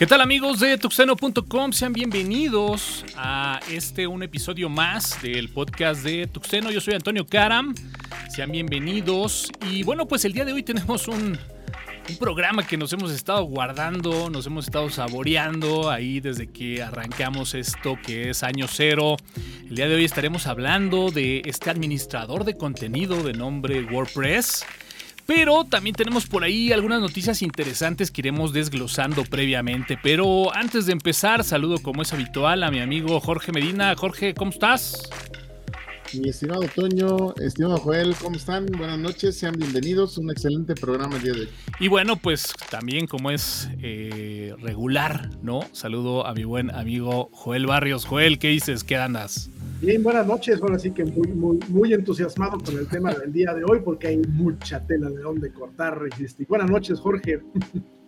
¿Qué tal amigos de tuxeno.com? Sean bienvenidos a este un episodio más del podcast de Tuxeno. Yo soy Antonio Karam. Sean bienvenidos. Y bueno, pues el día de hoy tenemos un, un programa que nos hemos estado guardando, nos hemos estado saboreando ahí desde que arrancamos esto que es año cero. El día de hoy estaremos hablando de este administrador de contenido de nombre WordPress. Pero también tenemos por ahí algunas noticias interesantes que iremos desglosando previamente. Pero antes de empezar, saludo como es habitual a mi amigo Jorge Medina. Jorge, ¿cómo estás? Mi estimado Toño, estimado Joel, ¿cómo están? Buenas noches, sean bienvenidos. Un excelente programa el día de hoy. Y bueno, pues también como es eh, regular, ¿no? Saludo a mi buen amigo Joel Barrios. Joel, ¿qué dices? ¿Qué andas? Bien, buenas noches. Ahora sí que muy, muy, muy entusiasmado con el tema del día de hoy porque hay mucha tela de dónde cortar. Y buenas noches, Jorge.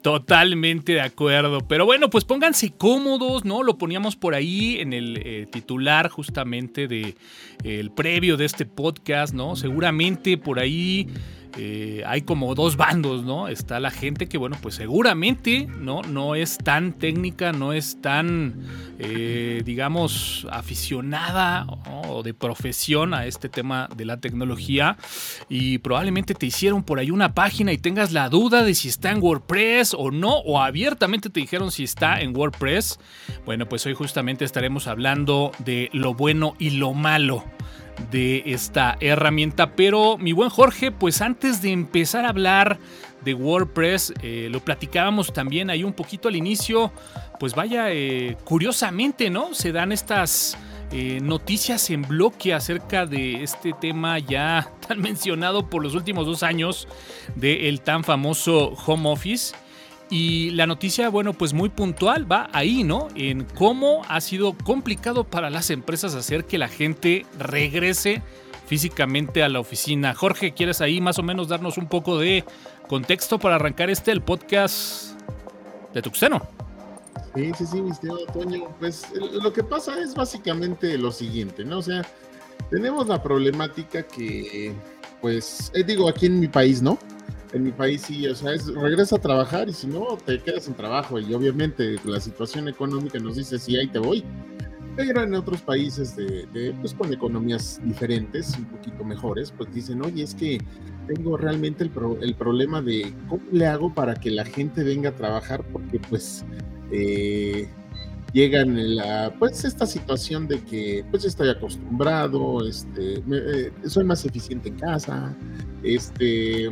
Totalmente de acuerdo. Pero bueno, pues pónganse cómodos, ¿no? Lo poníamos por ahí en el eh, titular justamente de el previo de este podcast, ¿no? Seguramente por ahí eh, hay como dos bandos, ¿no? Está la gente que, bueno, pues seguramente, ¿no? No es tan técnica, no es tan, eh, digamos, aficionada o de profesión a este tema de la tecnología y probablemente te hicieron por ahí una página y tengas la duda de si está en WordPress o no, o abiertamente te dijeron si está en WordPress. Bueno, pues hoy justamente estaremos hablando de lo bueno y lo malo de esta herramienta. Pero mi buen Jorge, pues antes de empezar a hablar de WordPress, eh, lo platicábamos también ahí un poquito al inicio, pues vaya, eh, curiosamente, ¿no? Se dan estas... Eh, noticias en bloque acerca de este tema ya tan mencionado por los últimos dos años del tan famoso home office. Y la noticia, bueno, pues muy puntual va ahí, ¿no? En cómo ha sido complicado para las empresas hacer que la gente regrese físicamente a la oficina. Jorge, ¿quieres ahí más o menos darnos un poco de contexto para arrancar este, el podcast de Tuxteno? Sí, sí, sí, mi estimado Toño. Pues lo que pasa es básicamente lo siguiente, ¿no? O sea, tenemos la problemática que, pues, eh, digo, aquí en mi país, ¿no? En mi país sí, o sea, es, regresa a trabajar y si no, te quedas en trabajo. Y obviamente la situación económica nos dice, sí, ahí te voy. Pero en otros países de, pues con economías diferentes, un poquito mejores, pues dicen, oye, es que tengo realmente el, el problema de cómo le hago para que la gente venga a trabajar, porque pues eh, llegan en la, pues esta situación de que pues estoy acostumbrado, este, eh, soy más eficiente en casa, este,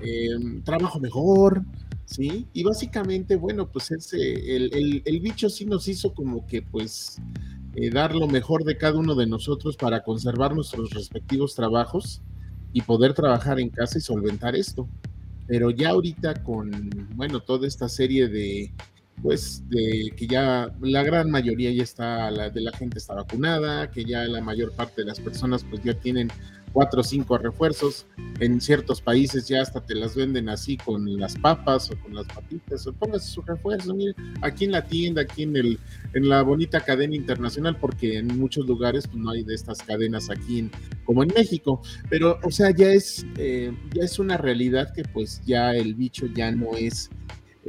Em, trabajo mejor, ¿sí? Y básicamente, bueno, pues ese, el, el, bicho sí nos hizo como que, pues, eh, dar lo mejor de cada uno de nosotros para conservar nuestros respectivos trabajos y poder trabajar en casa y solventar esto. Pero ya ahorita con, bueno, toda esta serie de, pues, de que ya la gran mayoría ya está, la, de la gente está vacunada, que ya la mayor parte de las personas pues ya tienen cuatro o cinco refuerzos. En ciertos países ya hasta te las venden así con las papas o con las papitas, o póngase su refuerzo, mire, aquí en la tienda, aquí en el, en la bonita cadena internacional, porque en muchos lugares pues, no hay de estas cadenas aquí como en México. Pero, o sea, ya es, eh, ya es una realidad que pues ya el bicho ya no es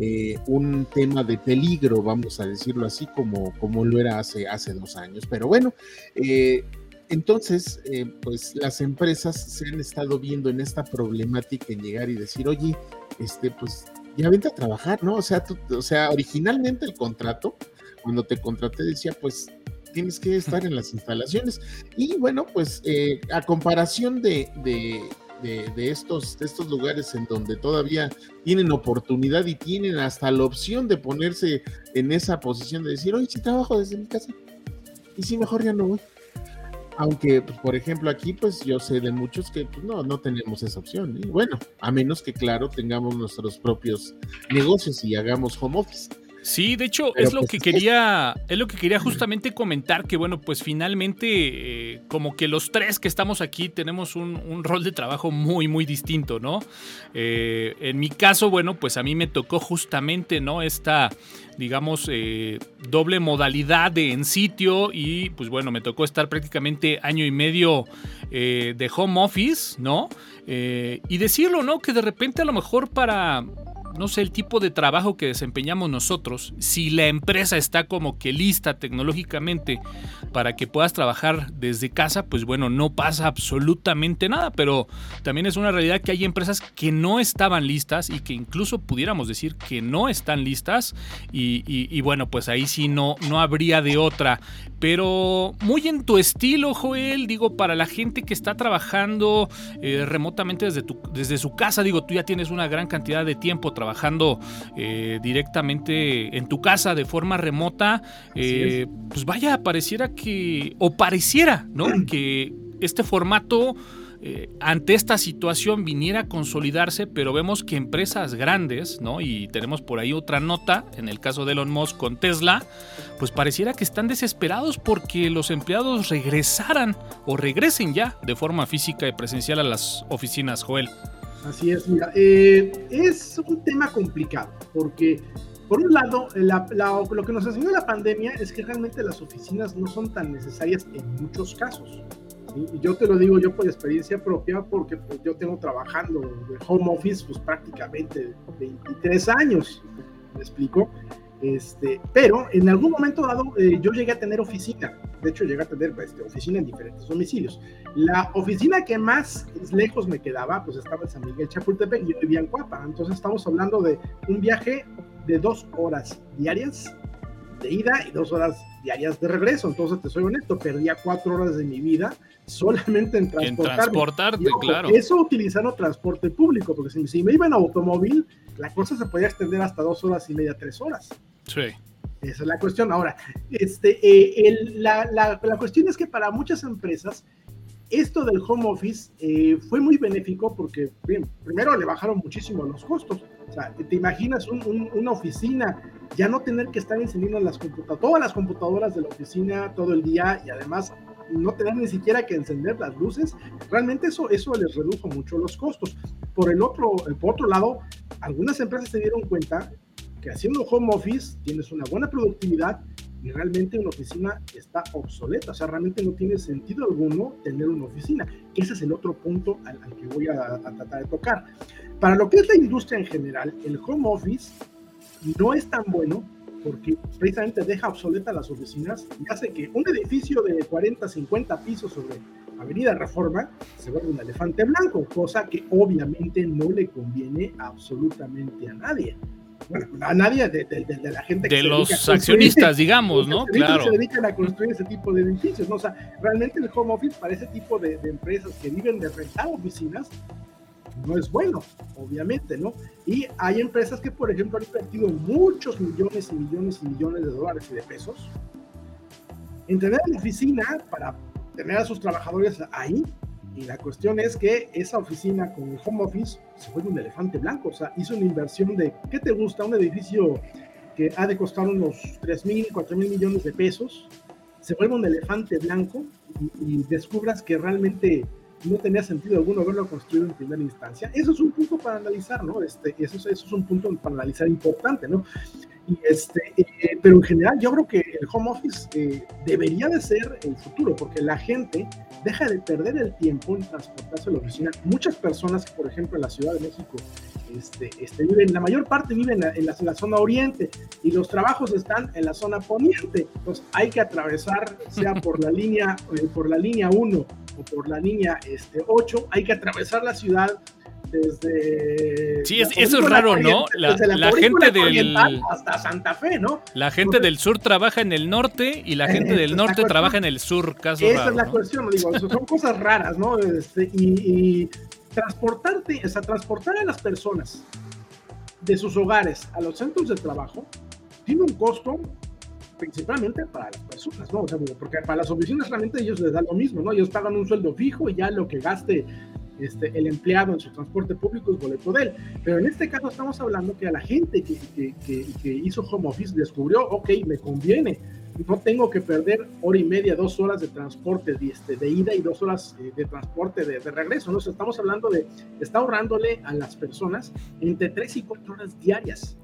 eh, un tema de peligro, vamos a decirlo así, como, como lo era hace, hace dos años. Pero bueno, eh, entonces, eh, pues las empresas se han estado viendo en esta problemática en llegar y decir, oye, este, pues ya vente a trabajar, ¿no? O sea, o sea, originalmente el contrato, cuando te contraté, decía, pues tienes que estar en las instalaciones. Y bueno, pues eh, a comparación de, de, estos, de estos lugares en donde todavía tienen oportunidad y tienen hasta la opción de ponerse en esa posición de decir, oye, si trabajo desde mi casa, y si mejor ya no voy. Aunque, pues, por ejemplo, aquí, pues yo sé de muchos que pues, no, no tenemos esa opción. Y bueno, a menos que, claro, tengamos nuestros propios negocios y hagamos home office. Sí, de hecho, es lo pues, que quería, es lo que quería justamente comentar, que bueno, pues finalmente, eh, como que los tres que estamos aquí tenemos un, rol de trabajo muy, muy distinto, ¿no? Eh, en mi caso, bueno, pues a mí me tocó justamente, ¿no? Esta, digamos, eh, doble modalidad de en sitio y pues bueno, me tocó estar prácticamente año y medio de home office, ¿no? y decirlo, ¿no? Que de repente a lo mejor para no sé, el tipo de trabajo que desempeñamos nosotros, si la empresa está como que lista tecnológicamente para que puedas trabajar desde casa, pues bueno, no pasa absolutamente nada, pero también es una realidad que hay empresas que no estaban listas y que incluso pudiéramos decir que no están listas y, bueno, pues ahí sí no, no habría de otra. Pero muy en tu estilo, Joel, digo, para la gente que está trabajando eh, remotamente desde, tu, desde su casa, digo, tú ya tienes una gran cantidad de tiempo trabajando eh, directamente en tu casa de forma remota, eh, pues vaya, pareciera que, o pareciera, ¿no? que este formato eh, ante esta situación viniera a consolidarse, pero vemos que empresas grandes, ¿no? Y tenemos por ahí otra nota, en el caso de Elon Musk con Tesla, pues pareciera que están desesperados porque los empleados regresaran o regresen ya de forma física y presencial a las oficinas, Joel. Así es, mira, eh, es un tema complicado porque por un lado, lo que nos enseñó la pandemia es que realmente las oficinas no son tan necesarias en muchos casos. Y yo te lo digo yo por experiencia propia, porque pues, yo tengo trabajando de home office pues prácticamente 23 años, ¿me explico? Este, pero en algún momento dado eh, yo llegué a tener oficina, de hecho llegué a tener pues, oficina en diferentes domicilios. La oficina que más lejos me quedaba pues estaba en San Miguel Chapultepec y yo vivía en Cuapa, entonces estamos hablando de un viaje de dos horas diarias de ida y dos horas diarias de regreso. Entonces, te soy honesto, perdía cuatro horas de mi vida solamente en transportarme. En transportarte, claro. Eso utilizando transporte público, porque si, me iba en automóvil, la cosa se podía extender hasta dos horas y media, tres horas. Sí. Esa es la cuestión. Ahora, este, eh, la, la, la, cuestión es que para muchas empresas esto del home office eh, fue muy benéfico porque, bien, primero le bajaron muchísimo los costos. O sea, te imaginas una oficina, ya no tener que estar encendiendo las computadoras, todas las computadoras de la oficina todo el día y además no tener ni siquiera que encender las luces, realmente eso, eso les redujo mucho los costos. Por el otro, por otro lado, algunas empresas se dieron cuenta que haciendo home office tienes una buena productividad y realmente una oficina está obsoleta, o sea, realmente no tiene sentido alguno tener una oficina. Ese es el otro punto al, que voy a, tratar de tocar. Para lo que es la industria en general, el home office no es tan bueno porque precisamente deja obsoleta las oficinas y hace que un edificio de 40, 50 pisos sobre Avenida Reforma se vuelva un elefante blanco, cosa que obviamente no le conviene absolutamente a nadie bueno, a nadie de, la gente que de los accionistas, digamos, ¿no? Claro. Se dedican a construir ese tipo de edificios, ¿no? O sea, realmente el home office para ese tipo de, empresas que viven de rentar oficinas no es bueno, obviamente, ¿no? Y hay empresas que, por ejemplo, han invertido muchos millones y millones y millones de dólares y de pesos en tener la oficina para tener a sus trabajadores ahí y la cuestión es que esa oficina con el home office se fue un elefante blanco. O sea, hizo una inversión de, ¿qué te gusta? Un edificio que ha de costar unos 3 mil, 4 mil millones de pesos. Se vuelve un elefante blanco y, y descubras que realmente no tenía sentido alguno haberlo construido en primera instancia. Eso es un punto para analizar, ¿no? Este, eso, eso es un punto para analizar importante, ¿no? este, eh, pero en general yo creo que el home office eh, debería de ser el futuro, porque la gente deja de perder el tiempo en transportarse a la oficina. Muchas personas, por ejemplo, en la Ciudad de México, este, este, viven, la mayor parte viven en la, en la, zona oriente y los trabajos están en la zona poniente. Entonces hay que atravesar, sea por la línea, eh, por la línea 1 o por la línea este, 8, hay que atravesar la ciudad desde... Sí, eso es raro, ¿no? La, gente del... Hasta Santa Fe, ¿no? La gente del sur trabaja en el norte y la gente del norte trabaja en el sur, caso Esa es la cuestión, digo, son cosas raras, ¿no? Este, y, transportarte, o sea, transportar a las personas de sus hogares a los centros de trabajo tiene un costo principalmente para las personas, ¿no? O sea, porque para las oficinas realmente ellos les da lo mismo, ¿no? Ellos pagan un sueldo fijo y ya lo que gaste este, el empleado en su transporte público es boleto de él. Pero en este caso estamos hablando que a la gente que, que, hizo home office descubrió, ok, me conviene, no tengo que perder hora y media, dos horas de transporte de, este, de ida y dos horas eh, de transporte de, regreso. ¿no? estamos hablando de, está ahorrándole a las personas entre tres y cuatro horas diarias.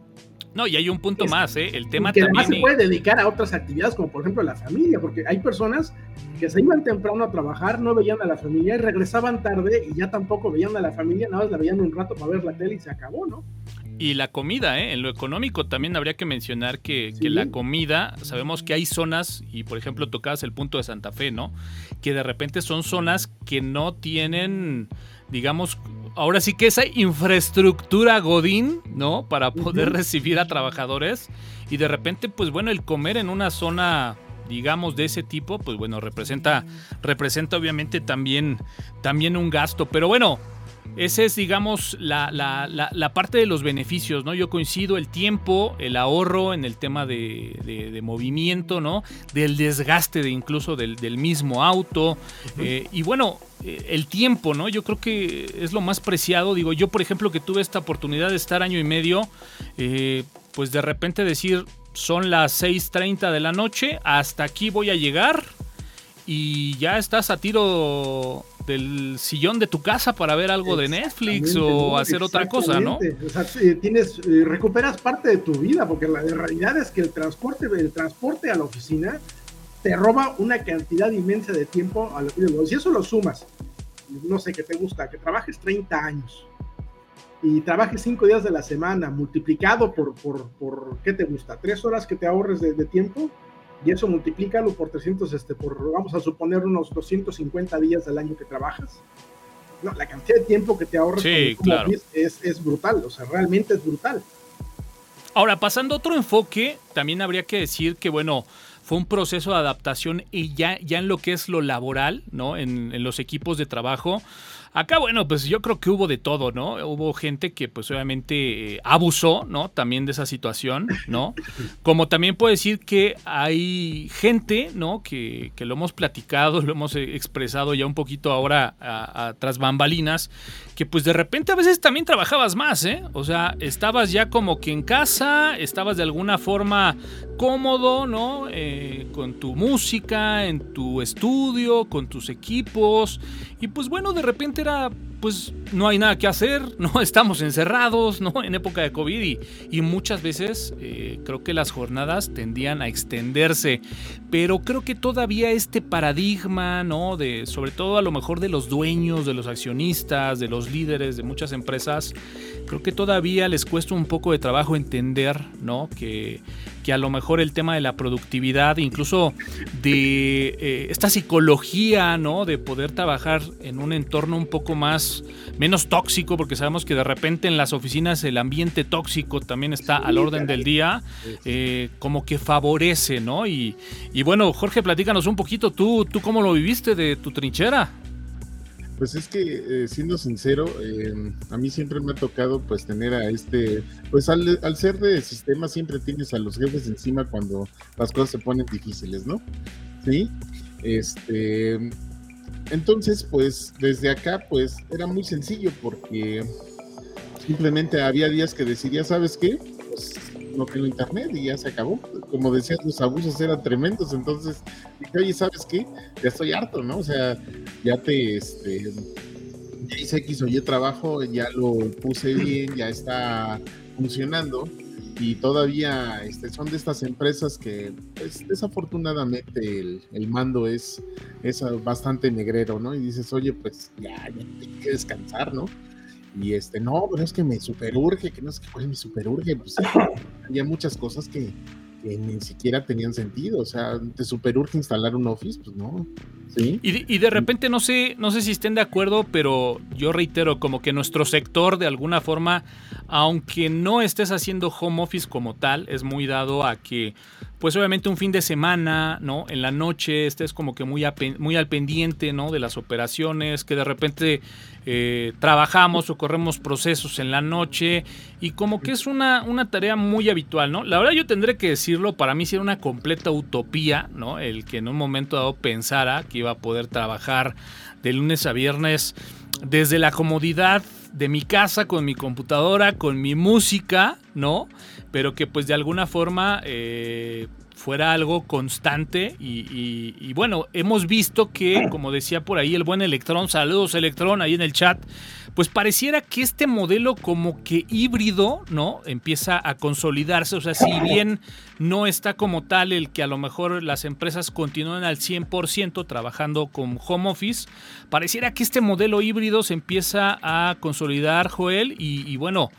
No, y hay un punto más, ¿eh? El tema que además se puede dedicar a otras actividades, como por ejemplo la familia, porque hay personas que se iban temprano a trabajar, no veían a la familia y regresaban tarde y ya tampoco veían a la familia, nada más la veían un rato para ver la tele y se acabó, ¿no? Y la comida, ¿eh? en lo económico también habría que mencionar que, la comida, sabemos que hay zonas, y por ejemplo tocabas el punto de Santa Fe, ¿no? Que de repente son zonas que no tienen, digamos, ahora sí que esa infraestructura Godín, ¿no? Para poder recibir a trabajadores. Y de repente, pues bueno, el comer en una zona digamos de ese tipo, pues bueno, representa, representa obviamente también, también un gasto. Pero bueno, esa es, digamos, la, la, parte de los beneficios, ¿no? Yo coincido el tiempo, el ahorro en el tema de, movimiento, ¿no? Del desgaste de incluso del, mismo auto. Eh, y bueno, eh, el tiempo, ¿no? Yo creo que es lo más preciado. Digo, yo, por ejemplo, que tuve esta oportunidad de estar año y medio, eh, pues de repente decir, son las 6.30 de la noche, hasta aquí voy a llegar y ya estás a tiro del sillón de tu casa para ver algo de Netflix o hacer otra cosa, ¿no? O sea, tienes, eh, recuperas parte de tu vida, porque la, realidad es que el transporte, el transporte a la oficina te roba una cantidad inmensa de tiempo. A lo, si eso lo sumas, no sé qué te gusta, que trabajes 30 años y trabajes 5 días de la semana, multiplicado por, por, por, ¿qué te gusta? ¿Tres horas que te ahorres de, de tiempo? Y eso multiplícalo por 300, este, por, vamos a suponer unos 250 días del año que trabajas. No, la cantidad de tiempo que te ahorras es, es brutal, o sea, realmente es brutal. Ahora, pasando a otro enfoque, también habría que decir que, bueno, fue un proceso de adaptación y ya, ya en lo que es lo laboral, ¿no? En, en los equipos de trabajo. Acá, bueno, pues yo creo que hubo de todo, ¿no? Hubo gente que pues obviamente eh, abusó, ¿no? También de esa situación, ¿no? Como también puedo decir que hay gente, ¿no? Que, que lo hemos platicado, lo hemos eh, expresado ya un poquito ahora a, tras bambalinas, que pues de repente a veces también trabajabas más, ¿eh? O sea, estabas ya como que en casa, estabas de alguna forma cómodo, ¿no? Eh, con tu música, en tu estudio, con tus equipos. Y pues bueno, de repente era, pues no hay nada que hacer, no estamos encerrados, ¿no? En época de COVID y, muchas veces eh, creo que las jornadas tendían a extenderse. Pero creo que todavía este paradigma, ¿no? De, sobre todo a lo mejor de los dueños, de los accionistas, de los líderes de muchas empresas, creo que todavía les cuesta un poco de trabajo entender, ¿no? Que que a lo mejor el tema de la productividad, incluso de eh, esta psicología, ¿no? De poder trabajar en un entorno un poco más, menos tóxico, porque sabemos que de repente en las oficinas el ambiente tóxico también está al orden del día, eh, como que favorece, ¿no? Y, y bueno, Jorge, platícanos un poquito, ¿tú, tú cómo lo viviste de tu trinchera? Pues es que, eh, siendo sincero, em, a mí siempre me ha tocado pues tener a este, pues al, al, ser de sistema siempre tienes a los jefes encima cuando las cosas se ponen difíciles, ¿no? Sí. Este, entonces, pues desde acá, pues era muy sencillo porque simplemente había días que decidía, ¿sabes qué? Pues no tengo internet y ya se acabó. Como decías, los abusos eran tremendos, entonces dije, oye, ¿sabes qué? Ya estoy harto, ¿no? O sea, ya te, este, ya hice X o Y trabajo, ya lo puse bien, ya está funcionando y todavía este, son de estas empresas que pues, desafortunadamente el, el, mando es, es bastante negrero, ¿no? Y dices, oye, pues ya, ya hay que descansar, ¿no? Y este, no, pero es que me superurge, que no sé qué cuál me superurge, pues había muchas cosas que, ni siquiera tenían sentido. O sea, te superurge instalar un Office, pues no. ¿Sí? Y, de, repente no sé, no sé si estén de acuerdo, pero yo reitero, como que nuestro sector de alguna forma, aunque no estés haciendo home office como tal, es muy dado a que pues obviamente un fin de semana, ¿no? En la noche estés como que muy, muy al pendiente, ¿no? De las operaciones, que de repente eh, trabajamos o corremos procesos en la noche y como que es una, una tarea muy habitual, ¿no? La verdad yo tendré que decirlo, para mí sí era una completa utopía, ¿no? El que en un momento dado pensara que iba a poder trabajar de lunes a viernes desde la comodidad de mi casa, con mi computadora, con mi música, ¿no? Pero que pues de alguna forma eh, fuera algo constante y, bueno, hemos visto que, como decía por ahí el buen Electrón, saludos Electrón ahí en el chat, pues pareciera que este modelo como que híbrido, ¿no? Empieza a consolidarse, o sea, si bien no está como tal el que a lo mejor las empresas continúen al 100% trabajando con home office, pareciera que este modelo híbrido se empieza a consolidar, Joel, y bueno,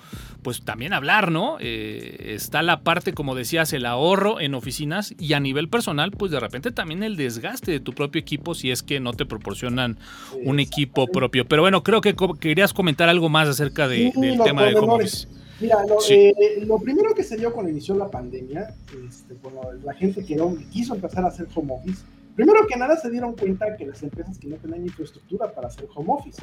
pues también hablar, ¿no? Eh, está la parte, como decías, el ahorro en oficinas y a nivel personal, pues de repente también el desgaste de tu propio equipo si es que no te proporcionan un equipo propio. Pero bueno, creo que querías comentar algo más acerca del tema de office. Mira, eh, lo, primero que se dio cuando inició la pandemia, este, cuando la gente quiso empezar a hacer home office, primero que nada se dieron cuenta que las empresas que no tenían infraestructura para hacer home office,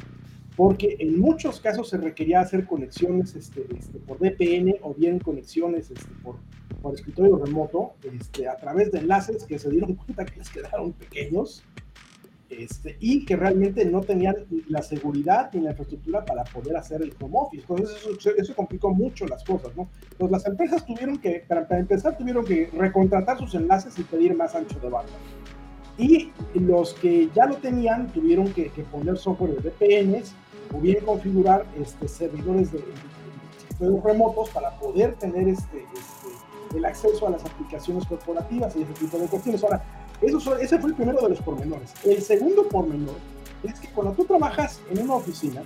porque en muchos casos se requería hacer conexiones este, este, por VPN o bien conexiones este, por, por escritorio remoto este, a través de enlaces que se dieron cuenta que les quedaron pequeños este, y que realmente no tenían la seguridad ni la infraestructura para poder hacer el home office. Entonces eso, complicó mucho las cosas, ¿no? Entonces las empresas tuvieron que, para, empezar, tuvieron que recontratar sus enlaces y pedir más ancho de banda. Y los que ya lo tenían tuvieron que, poner software de VPNs o bien configurar este, servidores de, de, remotos para poder tener este, este, el acceso a las aplicaciones corporativas y ese tipo de cuestiones. Ahora, eso, ese fue el primero de los pormenores. El segundo pormenor es que cuando tú trabajas en una oficina,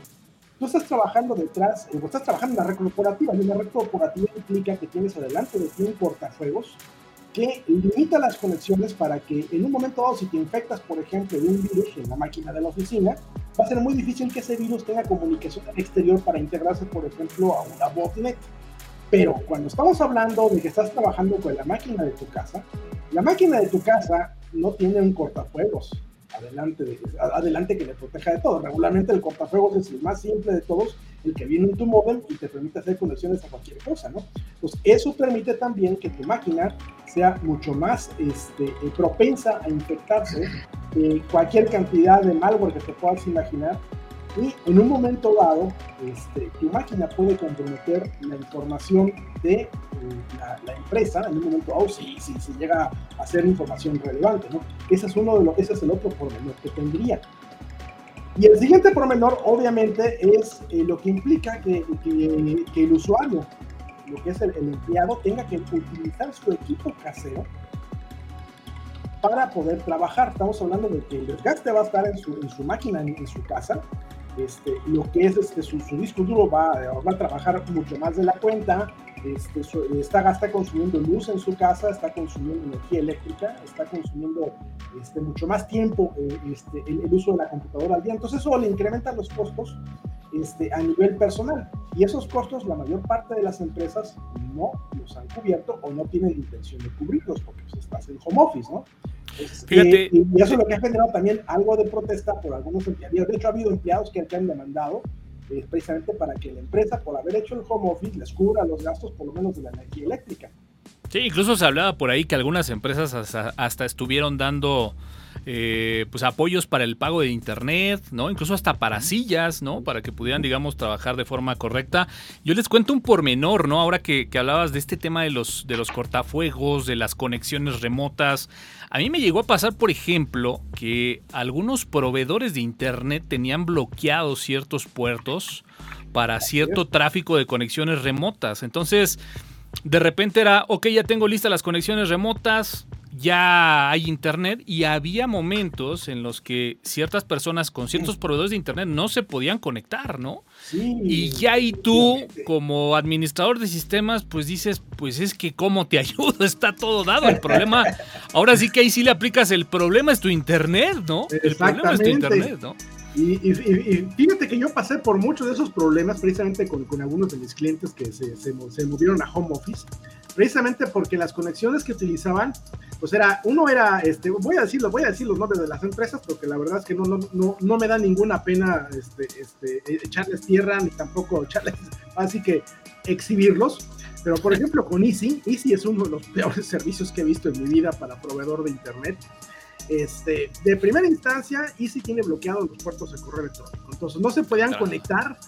tú estás trabajando detrás, eh, estás trabajando en la red corporativa, y una red corporativa implica que tienes adelante de ti un cortafuegos que limita las conexiones para que en un momento dado, si te infectas, por ejemplo, de un virus en la máquina de la oficina, va a ser muy difícil que ese virus tenga comunicación exterior para integrarse, por ejemplo, a una botnet. Pero cuando estamos hablando de que estás trabajando con la máquina de tu casa, la máquina de tu casa no tiene un cortafuegos adelante, adelante que le proteja de todo. Regularmente el cortafuegos es el más simple de todos, el que viene en tu modem y te permite hacer conexiones a cualquier cosa, ¿no? Pues eso permite también que tu máquina sea mucho más este, eh, propensa a infectarse de cualquier cantidad de malware que te puedas imaginar y en un momento dado, este, tu máquina puede comprometer la información de eh, la, empresa en un momento dado si, si, llega a ser información relevante. ¿no? Ese, es uno de los, ese es el otro pormenor que tendría. Y el siguiente pormenor, obviamente, es eh, lo que implica que, que, que, el usuario, lo que es el, empleado, tenga que utilizar su equipo casero para poder trabajar. Estamos hablando de que el desgaste va a estar en su, en su máquina, en, en su casa, este, lo que es este, su, disco duro va, va, a trabajar mucho más de la cuenta, este, está, está, consumiendo luz en su casa, está consumiendo energía eléctrica, está consumiendo este, mucho más tiempo eh, este, el, uso de la computadora al día. Entonces eso le incrementa los costos este, a nivel personal. Y esos costos la mayor parte de las empresas no los han cubierto o no tienen intención de cubrirlos porque pues, estás en home office, ¿no? Fíjate. y eso es lo que ha generado también algo de protesta por algunos empleados. De hecho, ha habido empleados que, han demandado eh, precisamente para que la empresa, por haber hecho el home office, les cubra los gastos por lo menos de la energía eléctrica. Sí, incluso se hablaba por ahí que algunas empresas hasta estuvieron dando eh, pues apoyos para el pago de internet, ¿no? Incluso hasta para sillas, ¿no? Para que pudieran, digamos, trabajar de forma correcta. Yo les cuento un pormenor, ¿no? Ahora que, hablabas de este tema de los, de los cortafuegos, de las conexiones remotas. A mí me llegó a pasar, por ejemplo, que algunos proveedores de internet tenían bloqueados ciertos puertos para cierto tráfico de conexiones remotas. Entonces, de repente era, ok, ya tengo listas las conexiones remotas, ya hay internet y había momentos en los que ciertas personas con ciertos proveedores de internet no se podían conectar, ¿no? Sí. Y ya ahí tú, como administrador de sistemas, pues dices, pues es que cómo te ayudo, está todo dado. El problema, ahora sí que ahí sí le aplicas, el problema es tu internet, ¿no? El problema es tu internet, ¿no? Y, fíjate que yo pasé por muchos de esos problemas precisamente con, algunos de mis clientes que se, se, se movieron a home office precisamente porque las conexiones que utilizaban, pues era, uno era, este, voy a decirlo, voy a decir los nombres de las empresas porque la verdad es que no, no, no, no me da ninguna pena este, este, echarles tierra ni tampoco echarles, así que exhibirlos. Pero por ejemplo con Easy, Easy es uno de los peores servicios que he visto en mi vida para proveedor de internet. Este, de primera instancia, Easy tiene bloqueados los puertos de correo electrónico. Entonces no se podían conectar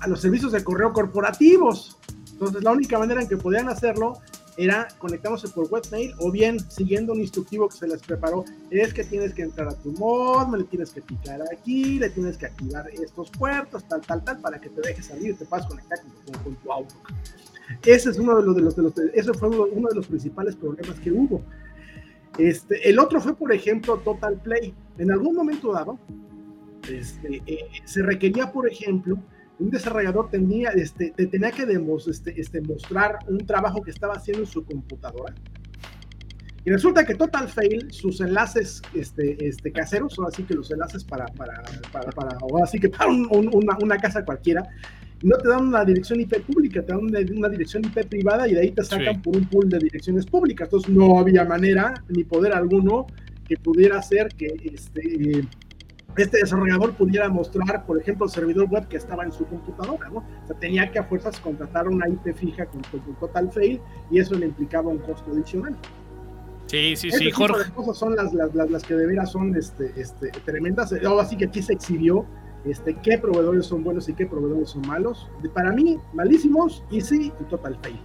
a los servicios de correo corporativos. Entonces, la única manera en que podían hacerlo era conectándose por webmail o bien siguiendo un instructivo que se les preparó, es que tienes que entrar a tu mod, le tienes que picar aquí, le tienes que activar estos puertos, tal, tal, tal, para que te dejes salir y te puedas conectar con, tu Outlook. Ese es uno de los, de los, de los ese fue uno, de los principales problemas que hubo. Este, el otro fue, por ejemplo, Total Play. En algún momento dado, este, eh, se requería, por ejemplo, un desarrollador tenía, este, tenía que demos, este, este, mostrar un trabajo que estaba haciendo en su computadora. Y resulta que Total Fail, sus enlaces este, este, caseros, son así que los enlaces para, para, para, para que para una, una, casa cualquiera, no te dan una dirección IP pública, te dan una, dirección IP privada y de ahí te sacan por un pool de direcciones públicas. Entonces no había manera ni poder alguno que pudiera hacer que este, este desarrollador pudiera mostrar, por ejemplo, el servidor web que estaba en su computadora, ¿no? O sea, tenía que a fuerzas contratar una IP fija con, Total Fail y eso le implicaba un costo adicional. Sí, sí, sí, Jorge. cosas son las, las, las, que de veras son este, este, tremendas. Ahora sí que aquí se exhibió este, qué proveedores son buenos y qué proveedores son malos. Para mí, malísimos, Easy y Total Fail.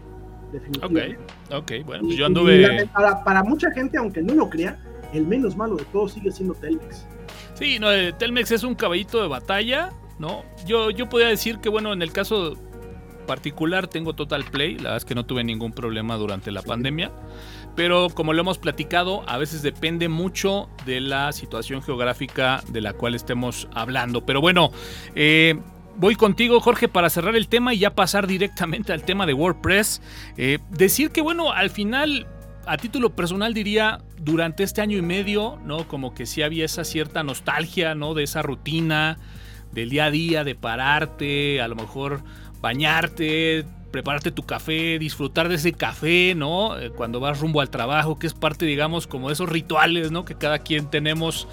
Definitivamente. Ok, ok, bueno, pues yo anduve. para, para mucha gente, aunque no lo crea, el menos malo de todos sigue siendo Telmex. Sí, no, eh, Telmex es un caballito de batalla, ¿no? Yo, yo podría decir que, bueno, en el caso particular tengo Total Play, la verdad es que no tuve ningún problema durante la pandemia, pero como lo hemos platicado, a veces depende mucho de la situación geográfica de la cual estemos hablando. Pero bueno, eh, voy contigo, Jorge, para cerrar el tema y ya pasar directamente al tema de WordPress. Eh, decir que, bueno, al final a título personal diría, durante este año y medio, ¿no? Como que sí había esa cierta nostalgia, ¿no? De esa rutina del día a día, de pararte, a lo mejor bañarte, prepararte tu café, disfrutar de ese café, ¿no? Eh, cuando vas rumbo al trabajo, que es parte, digamos, como de esos rituales, ¿no? Que cada quien tenemos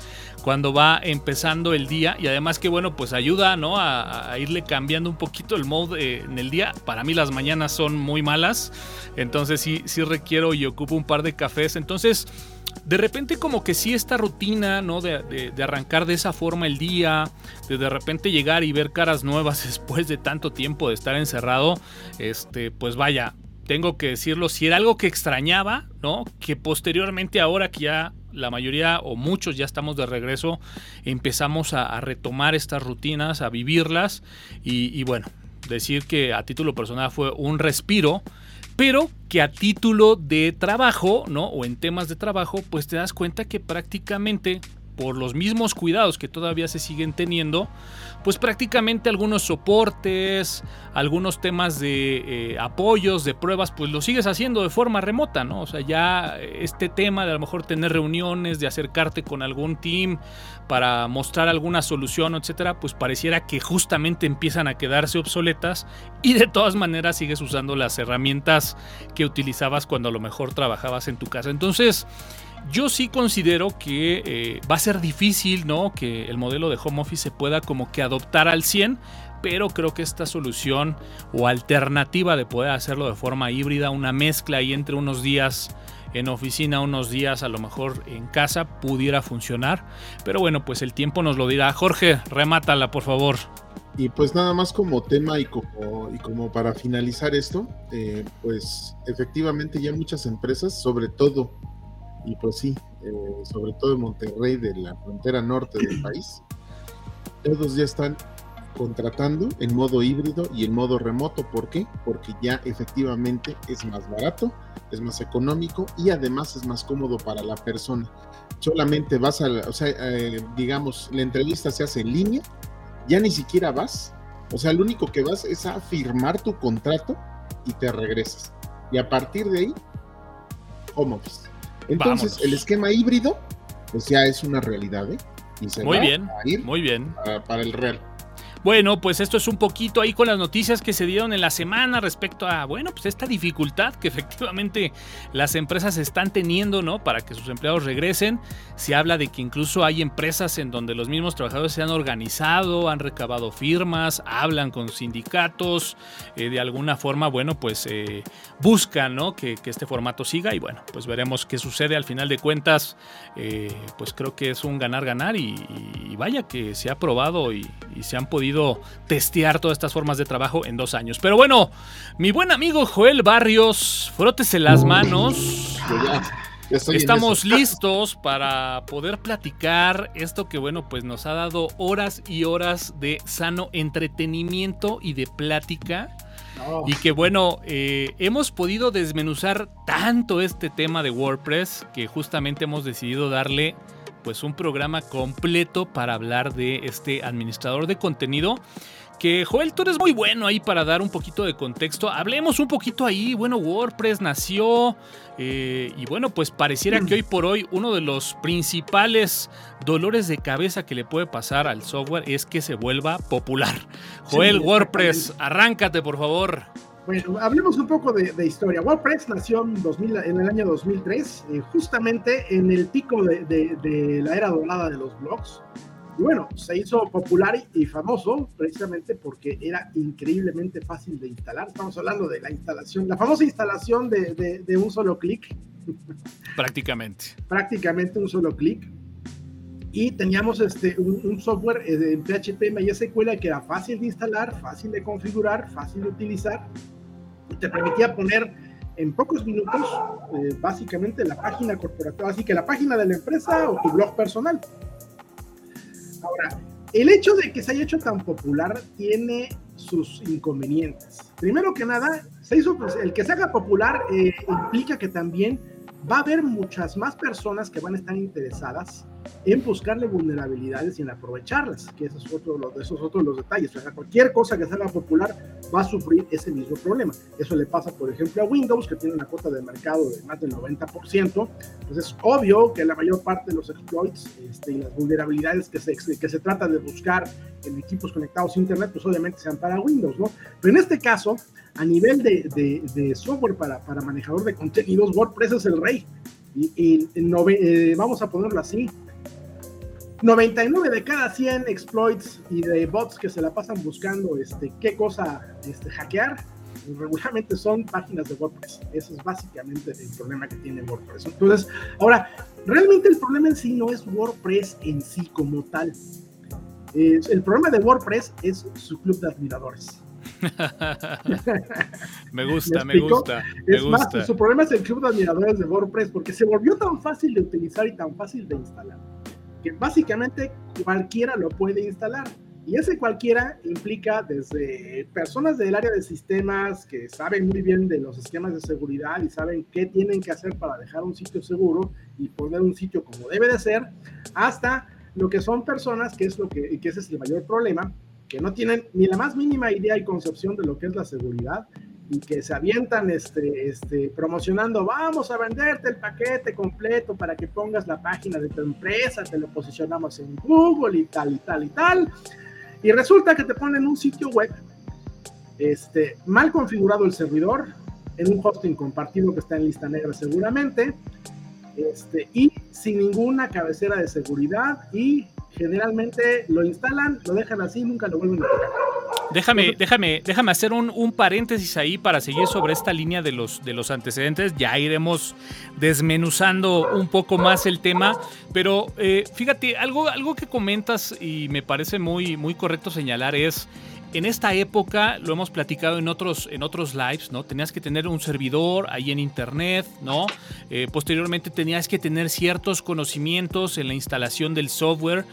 cuando va empezando el día y además que bueno pues ayuda no a, irle cambiando un poquito el modo eh, en el día para mí las mañanas son muy malas entonces sí sí requiero y ocupo un par de cafés entonces de repente como que sí esta rutina, ¿no? De, arrancar de esa forma el día, de de repente llegar y ver caras nuevas después de tanto tiempo de estar encerrado, este, pues vaya, tengo que decirlo, si era algo que extrañaba, ¿no? Que posteriormente ahora que ya la mayoría o muchos ya estamos de regreso, empezamos a, retomar estas rutinas, a vivirlas y, bueno, decir que a título personal fue un respiro, pero que a título de trabajo, ¿no? O en temas de trabajo, pues te das cuenta que prácticamente por los mismos cuidados que todavía se siguen teniendo, pues prácticamente algunos soportes, algunos temas de eh, apoyos, de pruebas, pues lo sigues haciendo de forma remota, ¿no? O sea, ya este tema de a lo mejor tener reuniones, de acercarte con algún team para mostrar alguna solución, etcétera, pues pareciera que justamente empiezan a quedarse obsoletas y de todas maneras sigues usando las herramientas que utilizabas cuando a lo mejor trabajabas en tu casa. Entonces, yo sí considero que eh, va a ser difícil, ¿no? Que el modelo de home office se pueda como que adoptar al 100, pero creo que esta solución o alternativa de poder hacerlo de forma híbrida, una mezcla ahí entre unos días en oficina, unos días a lo mejor en casa, pudiera funcionar. Pero bueno, pues el tiempo nos lo dirá. Jorge, remátala, por favor. Y pues nada más como tema y como, para finalizar esto, eh, pues efectivamente ya muchas empresas, sobre todo y pues sí, eh, sobre todo en Monterrey, de la frontera norte del país, todos ya están contratando en modo híbrido y en modo remoto. ¿Por qué? Porque ya efectivamente es más barato, es más económico y además es más cómodo para la persona. Solamente vas a, o sea, eh, digamos, la entrevista se hace en línea, ya ni siquiera vas, o sea, lo único que vas es a firmar tu contrato y te regresas. Y a partir de ahí, home office. Entonces, el esquema híbrido, pues ya es una realidad, ¿eh? Y se muy bien, muy bien. para el real. Bueno, pues esto es un poquito ahí con las noticias que se dieron en la semana respecto a, bueno, pues esta dificultad que efectivamente las empresas están teniendo, ¿no? Para que sus empleados regresen. Se habla de que incluso hay empresas en donde los mismos trabajadores se han organizado, han recabado firmas, hablan con sindicatos, eh, de alguna forma, bueno, pues eh, buscan, ¿no? Que, este formato siga y bueno, pues veremos qué sucede al final de cuentas. Eh, pues creo que es un ganar-ganar y, vaya que se ha probado y se han podido testear todas estas formas de trabajo en dos años. Pero bueno, mi buen amigo Joel Barrios, frótese las manos. Estamos listos para poder platicar esto que, bueno, pues nos ha dado horas y horas de sano entretenimiento y de plática. Y que bueno, eh, hemos podido desmenuzar tanto este tema de WordPress que justamente hemos decidido darle pues un programa completo para hablar de este administrador de contenido que Joel, tú eres muy bueno ahí para dar un poquito de contexto. Hablemos un poquito ahí. Bueno, WordPress nació eh, y bueno, pues pareciera que hoy por hoy uno de los principales dolores de cabeza que le puede pasar al software es que se vuelva popular. Joel, WordPress, arráncate por favor. Bueno, hablemos un poco de, historia. WordPress nació en, 2000, en, el año 2003, eh, justamente en el pico de, de, la era dorada de los blogs. Y bueno, se hizo popular y famoso precisamente porque era increíblemente fácil de instalar. Estamos hablando de la instalación, la famosa instalación de, un solo clic. Prácticamente. Prácticamente un solo clic. Y teníamos este, un, software eh, en PHP MySQL que era fácil de instalar, fácil de configurar, fácil de utilizar te permitía poner en pocos minutos eh, básicamente la página corporativa, así que la página de la empresa o tu blog personal. Ahora, el hecho de que se haya hecho tan popular tiene sus inconvenientes. Primero que nada, se hizo, pues, el que se haga popular eh, implica que también va a haber muchas más personas que van a estar interesadas en buscarle vulnerabilidades y en aprovecharlas, que eso es otro, esos otros los detalles. O sea, cualquier cosa que sea popular va a sufrir ese mismo problema. Eso le pasa, por ejemplo, a Windows, que tiene una cuota de mercado de más del 90%. Pues es obvio que la mayor parte de los exploits este, y las vulnerabilidades que se, que se trata de buscar en equipos conectados a Internet, pues obviamente sean para Windows, ¿no? Pero en este caso, a nivel de, de, software para, para, manejador de contenidos, WordPress es el rey. Y, y eh, vamos a ponerlo así, 99 de cada 100 exploits y de bots que se la pasan buscando este, qué cosa este, hackear, regularmente son páginas de WordPress. Eso es básicamente el problema que tiene WordPress. Entonces, ahora, realmente el problema en sí no es WordPress en sí como tal. el problema de WordPress es su club de admiradores. Me gusta, me, gusta. es más, su problema es el club de admiradores de WordPress porque se volvió tan fácil de utilizar y tan fácil de instalar que básicamente cualquiera lo puede instalar. Y ese cualquiera implica desde personas del área de sistemas que saben muy bien de los esquemas de seguridad y saben qué tienen que hacer para dejar un sitio seguro y poner un sitio como debe de ser, hasta lo que son personas, que es lo que, que ese es el mayor problema, que no tienen ni la más mínima idea y concepción de lo que es la seguridad y que se avientan este, este, promocionando, vamos a venderte el paquete completo para que pongas la página de tu empresa, te lo posicionamos en Google y tal y tal y tal. Y resulta que te ponen un sitio web este, mal configurado el servidor, en un hosting compartido que está en lista negra seguramente, este, y sin ninguna cabecera de seguridad y generalmente lo instalan, lo dejan así, nunca lo vuelven a tocar. Déjame, déjame, déjame hacer un, paréntesis ahí para seguir sobre esta línea de los, de los antecedentes. Ya iremos desmenuzando un poco más el tema. Pero eh, fíjate, algo, algo que comentas y me parece muy, muy correcto señalar es en esta época, lo hemos platicado en otros, en otros lives, ¿no? Tenías que tener un servidor ahí en internet, ¿no? Eh, posteriormente tenías que tener ciertos conocimientos en la instalación del software,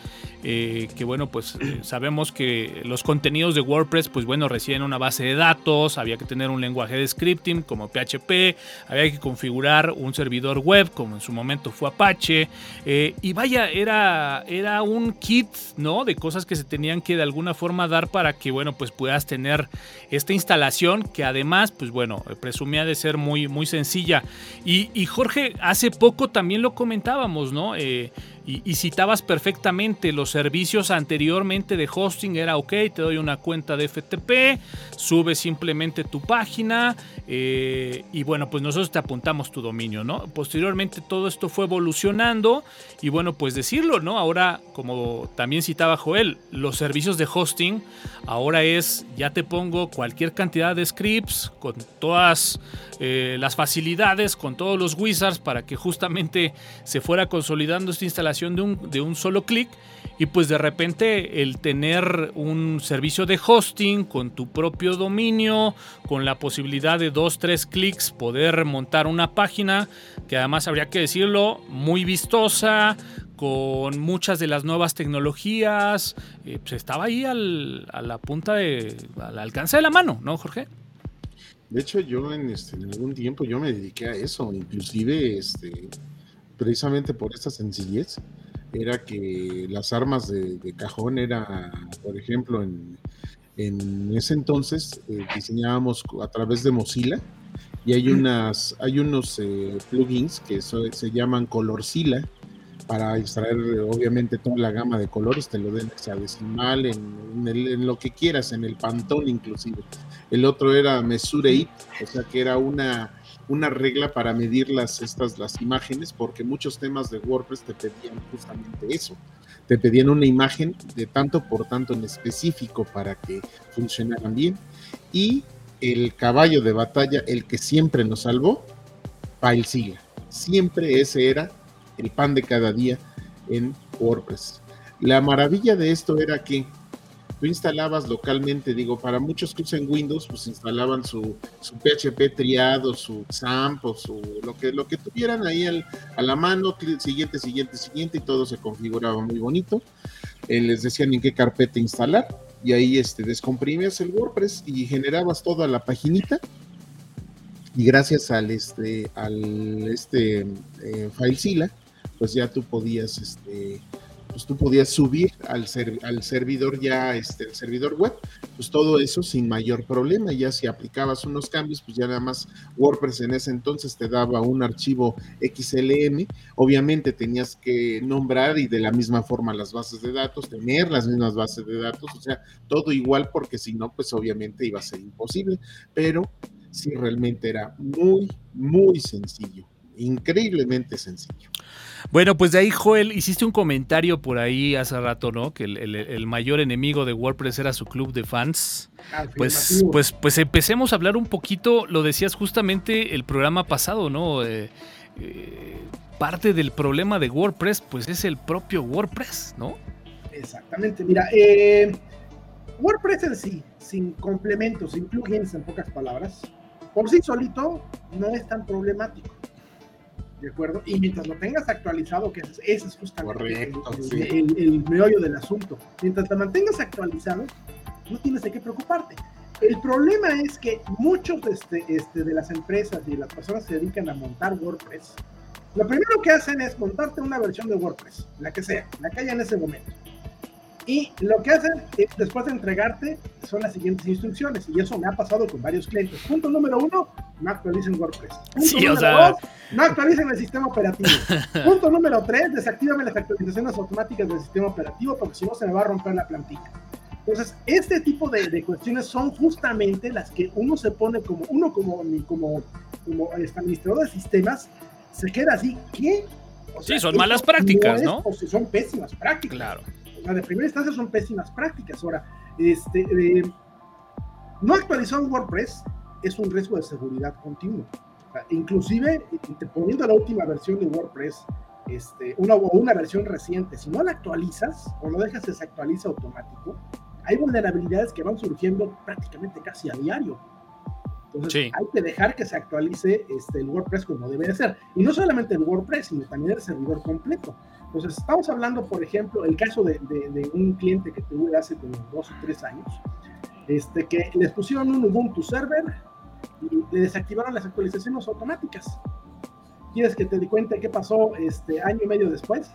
eh, que bueno, pues eh, sabemos que los contenidos de WordPress, pues bueno, reciben una base de datos, había que tener un lenguaje de scripting como PHP, había que configurar un servidor web, como en su momento fue Apache, y vaya, era, era un kit, ¿no? De cosas que se tenían que de alguna forma dar para que, bueno, pues puedas tener esta instalación que además, pues bueno, presumía de ser muy, muy sencilla. Y, Jorge, hace poco también lo comentábamos, ¿no? Eh, y, citabas perfectamente los servicios anteriormente de hosting era ok, te doy una cuenta de FTP, sube simplemente tu página eh, y bueno, pues nosotros te apuntamos tu dominio, ¿no? Posteriormente todo esto fue evolucionando y bueno, pues decirlo, ¿no? Ahora, como también citaba Joel, los servicios de hosting ahora es, ya te pongo cualquier cantidad de scripts con todas eh, las facilidades, con todos los wizards para que justamente se fuera consolidando esta instalación de un, solo clic y pues de repente el tener un servicio de hosting con tu propio dominio, con la posibilidad de dos, tres clics poder montar una página que además habría que decirlo muy vistosa, con muchas de las nuevas tecnologías, eh, pues estaba ahí al, a la punta de, al alcance de la mano, ¿no, Jorge? De hecho, yo en, este, en algún tiempo yo me dediqué a eso, inclusive este, precisamente por esta sencillez, era que las armas de, cajón era, por ejemplo, en, En ese entonces eh, diseñábamos a través de Mozilla y hay, unas, hay unos eh, plugins que se llaman Colorcila para extraer obviamente toda la gama de colores, te lo den hexadecimal, en, en, lo que quieras, en el pantón inclusive. El otro era Mesure It, o sea que era una, una regla para medir las, estas, las imágenes, porque muchos temas de WordPress te pedían justamente eso. Te pedían una imagen de tanto por tanto en específico para que funcionaran bien. Y el caballo de batalla, el que siempre nos salvó, FileZilla. Siempre ese era el pan de cada día en WordPress. La maravilla de esto era que tú instalabas localmente, digo, para muchos que usan Windows, pues instalaban su, PHP triado, su XAMPP o su, lo que, lo que tuvieran ahí a la mano, siguiente, siguiente, siguiente, y todo se configuraba muy bonito. Eh, les decían en qué carpeta instalar, y ahí este, descomprimías el WordPress y generabas toda la paginita. Y gracias al este, al este eh, FileZilla, pues ya tú podías este, pues tú podías subir al, al servidor ya, este, el servidor web, pues todo eso sin mayor problema. Ya si aplicabas unos cambios, pues ya nada más WordPress en ese entonces te daba un archivo XLM. Obviamente tenías que nombrar y de la misma forma las bases de datos, tener las mismas bases de datos, o sea, todo igual porque si no, pues obviamente iba a ser imposible. Pero sí realmente era muy, muy sencillo, increíblemente sencillo. Bueno, pues de ahí, Joel, hiciste un comentario por ahí hace rato, ¿no? Que el, mayor enemigo de WordPress era su club de fans. Pues, pues, pues empecemos a hablar un poquito, lo decías justamente el programa pasado, ¿no? Eh, eh, parte del problema de WordPress, pues es el propio WordPress, ¿no? Exactamente, mira, eh, WordPress en sí, sin complementos, sin plugins, en pocas palabras, por sí solito no es tan problemático. ¿De acuerdo? Y mientras lo tengas actualizado, que ese es justamente el, meollo del asunto, mientras te mantengas actualizado, no tienes de qué preocuparte. El problema es que muchos este, este, de las empresas y las personas que se dedican a montar WordPress, lo primero que hacen es montarte una versión de WordPress, la que sea, la que haya en ese momento. Y lo que hacen es, después de entregarte son las siguientes instrucciones. Y eso me ha pasado con varios clientes. Punto número uno, no actualicen WordPress. Punto número dos, no actualicen el sistema operativo. Punto número tres, desactiven las actualizaciones automáticas del sistema operativo porque si no se me va a romper la plantilla. Entonces, este tipo de, de, cuestiones son justamente las que uno se pone como, uno como, como, como administrador de sistemas, se queda así, ¿qué? sí, son malas prácticas, ¿no? O si son pésimas prácticas. Claro de primera instancia son pésimas prácticas. Ahora, este, eh, no actualizar un WordPress es un riesgo de seguridad continuo. inclusive, poniendo la última versión de WordPress, este, una, o una versión reciente, si no la actualizas o no dejas que se actualice automático, hay vulnerabilidades que van surgiendo prácticamente casi a diario. Entonces hay que dejar que se actualice este, el WordPress como debe de ser. Y no solamente el WordPress, sino también el servidor completo. Entonces estamos hablando, por ejemplo, el caso de, de, un cliente que tuve hace como dos o tres años, este, que les pusieron un Ubuntu server y le desactivaron las actualizaciones automáticas. ¿Quieres que te di cuenta qué pasó este año y medio después?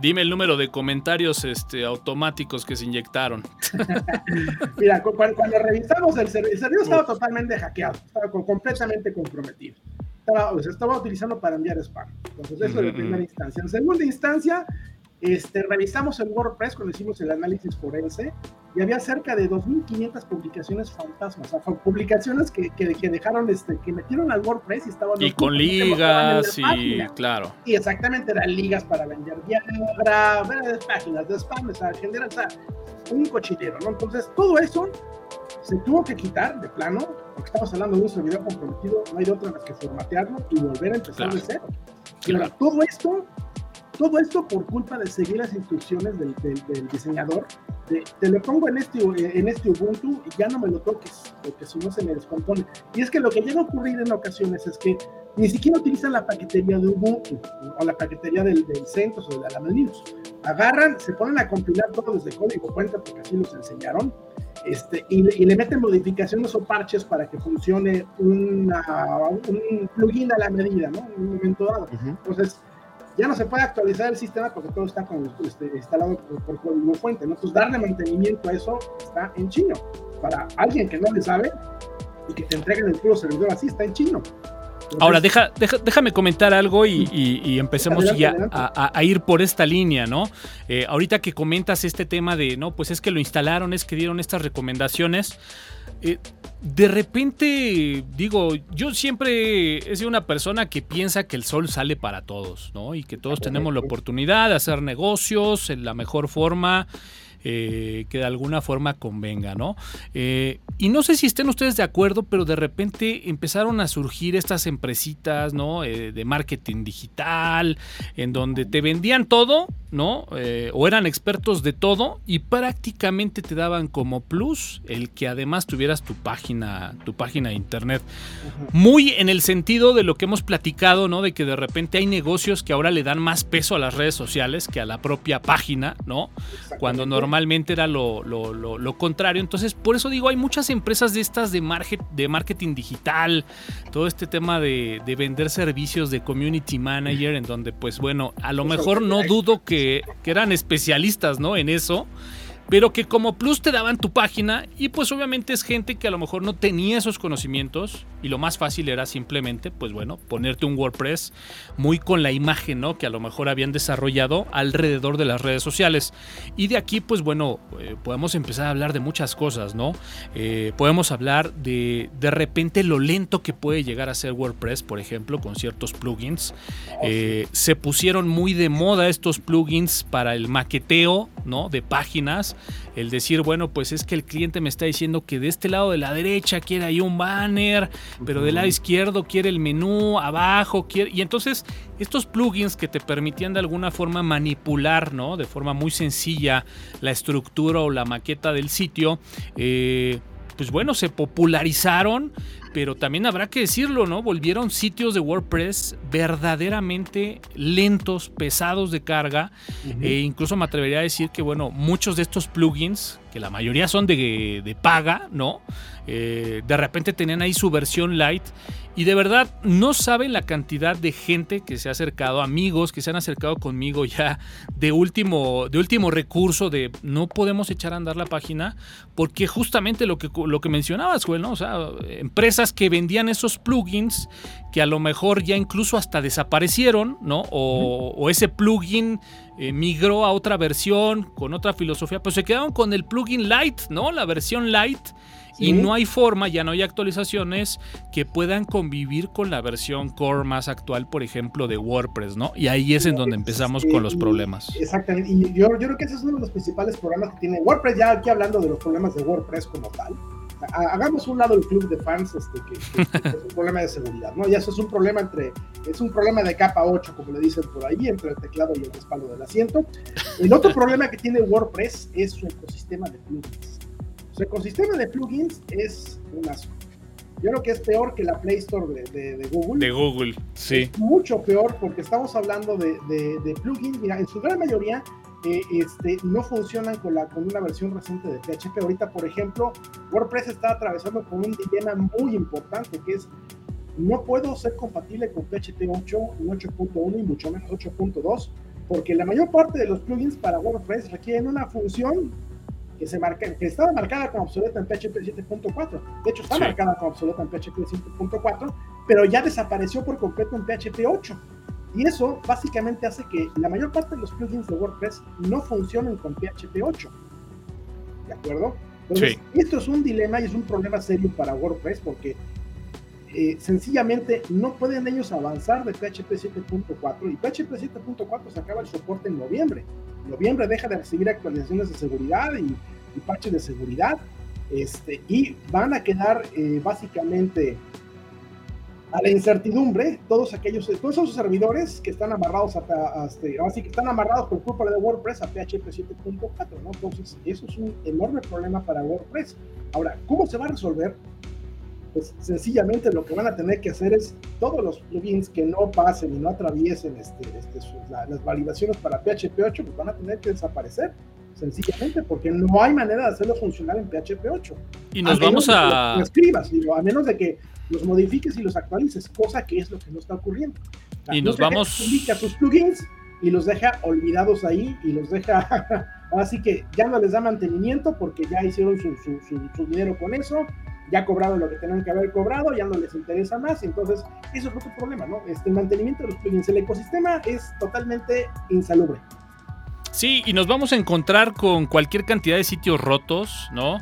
Dime el número de comentarios este, automáticos que se inyectaron. Mira, cuando, revisamos el servidor, el servidor estaba totalmente hackeado, estaba completamente comprometido. Estaba, estaba utilizando para enviar spam. Entonces, eso es la primera instancia. En segunda instancia, este, revisamos el WordPress cuando hicimos el análisis forense y había cerca de 2.500 publicaciones fantasmas, o sea, publicaciones que, que, dejaron, este, que metieron al WordPress y estaban... Y con ligas y claro. Y exactamente eran ligas para vender diagramas, páginas de spam, o sea, general, o sea, un cochinero, ¿no? Entonces, todo eso se tuvo que quitar de plano, porque estamos hablando de un servidor comprometido, no hay de otra más que formatearlo y volver a empezar de cero. Y ahora, todo esto todo esto por culpa de seguir las instrucciones del, diseñador. te lo pongo en este, en este Ubuntu y ya no me lo toques, porque si no se me descompone. Y es que lo que llega a ocurrir en ocasiones es que ni siquiera utilizan la paquetería de Ubuntu o la paquetería del, del CentOS o de la Linux. Agarran, se ponen a compilar todo desde código cuenta, porque así los enseñaron, este, y, le meten modificaciones o parches para que funcione un plugin a la medida, ¿no? En un momento dado. Entonces, ya no se puede actualizar el sistema porque todo está con, este, instalado por, código fuente. ¿no? Entonces, darle mantenimiento a eso está en chino. Para alguien que no le sabe y que te entreguen el puro servidor así, está en chino. Ahora, deja, déjame comentar algo y, empecemos ya a, ir por esta línea, ¿no? Eh, ahorita que comentas este tema de, no, pues es que lo instalaron, es que dieron estas recomendaciones. Eh, de repente, digo, yo siempre he sido una persona que piensa que el sol sale para todos, ¿no? Y que todos tenemos la oportunidad de hacer negocios en la mejor forma eh, que de alguna forma convenga, ¿no? Eh, y no sé si estén ustedes de acuerdo, pero de repente empezaron a surgir estas empresitas, ¿no? Eh, de marketing digital, en donde te vendían todo, ¿no? o eran expertos de todo y prácticamente te daban como plus el que además tuvieras tu página, tu página de internet. Muy en el sentido de lo que hemos platicado, ¿no? De que de repente hay negocios que ahora le dan más peso a las redes sociales que a la propia página, ¿no? Cuando normalmente normalmente era lo, contrario. Entonces, por eso digo, hay muchas empresas de estas de, de marketing digital, todo este tema de, vender servicios de community manager, en donde, pues bueno, a lo mejor no dudo que, que eran especialistas, ¿no? En eso pero que como plus te daban tu página y pues obviamente es gente que a lo mejor no tenía esos conocimientos y lo más fácil era simplemente pues bueno ponerte un WordPress muy con la imagen ¿no? que a lo mejor habían desarrollado alrededor de las redes sociales y de aquí pues bueno eh, podemos empezar a hablar de muchas cosas ¿no? Eh, podemos hablar de de repente lo lento que puede llegar a ser WordPress por ejemplo con ciertos plugins eh, se pusieron muy de moda estos plugins para el maqueteo ¿no? de páginas el decir, bueno, pues es que el cliente me está diciendo que de este lado de la derecha quiere ahí un banner, pero del lado izquierdo quiere el menú, abajo quiere... Y entonces estos plugins que te permitían de alguna forma manipular, ¿no? De forma muy sencilla la estructura o la maqueta del sitio, eh, pues bueno, se popularizaron, pero también habrá que decirlo, ¿no? Volvieron sitios de WordPress verdaderamente lentos, pesados de carga. e incluso me atrevería a decir que, bueno, muchos de estos plugins, que la mayoría son de, de paga, ¿no? Eh, de repente tenían ahí su versión light y de verdad no saben la cantidad de gente que se ha acercado, amigos que se han acercado conmigo ya de último, de último recurso de no podemos echar a andar la página porque justamente lo que, lo que mencionabas, Joel, ¿no? O sea, empresas que vendían esos plugins que a lo mejor ya incluso hasta desaparecieron, ¿no? O, ese plugin eh, migró a otra versión con otra filosofía, pues se quedaron con el plugin light, ¿no? La versión light y no hay forma, ya no hay actualizaciones que puedan convivir con la versión core más actual, por ejemplo, de WordPress, ¿no? Y ahí es en donde empezamos con los problemas. Exactamente, y yo, yo creo que ese es uno de los principales problemas que tiene WordPress, ya aquí hablando de los problemas de WordPress como tal. Hagamos un lado el club de fans, este, que, es un problema de seguridad, ¿no? Y eso es un problema entre, es un problema de capa 8, como le dicen por ahí, entre el teclado y el respaldo del asiento. El otro problema que tiene WordPress es su ecosistema de plugins. Su ecosistema de plugins es un asco. Yo creo que es peor que la Play Store de, Google. De Google, sí. mucho peor porque estamos hablando de, plugins. Mira, en su gran mayoría eh, este, no funcionan con, la, con una versión reciente de PHP. Ahorita, por ejemplo, WordPress está atravesando por un dilema muy importante que es no puedo ser compatible con PHP 8, 8.1 y mucho menos 8.2 porque la mayor parte de los plugins para WordPress requieren una función que, se marca, que estaba marcada como obsoleta en PHP 7.4. De hecho, está marcada como obsoleta en PHP 7.4, pero ya desapareció por completo en PHP 8. Y eso básicamente hace que la mayor parte de los plugins de WordPress no funcionen con PHP 8. ¿De acuerdo? Entonces, esto es un dilema y es un problema serio para WordPress porque eh, sencillamente no pueden ellos avanzar de PHP 7.4 y PHP 7.4 se acaba el soporte en noviembre. En noviembre deja de recibir actualizaciones de seguridad y, y parches de seguridad este, y van a quedar eh, básicamente a la incertidumbre todos aquellos, todos esos servidores que están amarrados hasta, este, así que están amarrados por culpa de WordPress a PHP 7.4, ¿no? Entonces, eso es un enorme problema para WordPress. Ahora, ¿cómo se va a resolver? pues sencillamente lo que van a tener que hacer es todos los plugins que no pasen y no atraviesen este, este las validaciones para PHP 8, pues van a tener que desaparecer sencillamente porque no hay manera de hacerlo funcionar en PHP 8. Y nos vamos a... escribas, a menos de que los modifiques y los actualices, cosa que es lo que no está ocurriendo. Y nos vamos. Publica sus plugins y los deja olvidados ahí y los deja. Así que ya no les da mantenimiento porque ya hicieron su, su, dinero con eso, ya cobrado lo que tenían que haber cobrado, ya no les interesa más. Entonces, eso es otro problema, ¿no? Este, el mantenimiento de los plugins, el ecosistema es totalmente insalubre. Sí, y nos vamos a encontrar con cualquier cantidad de sitios rotos, ¿no?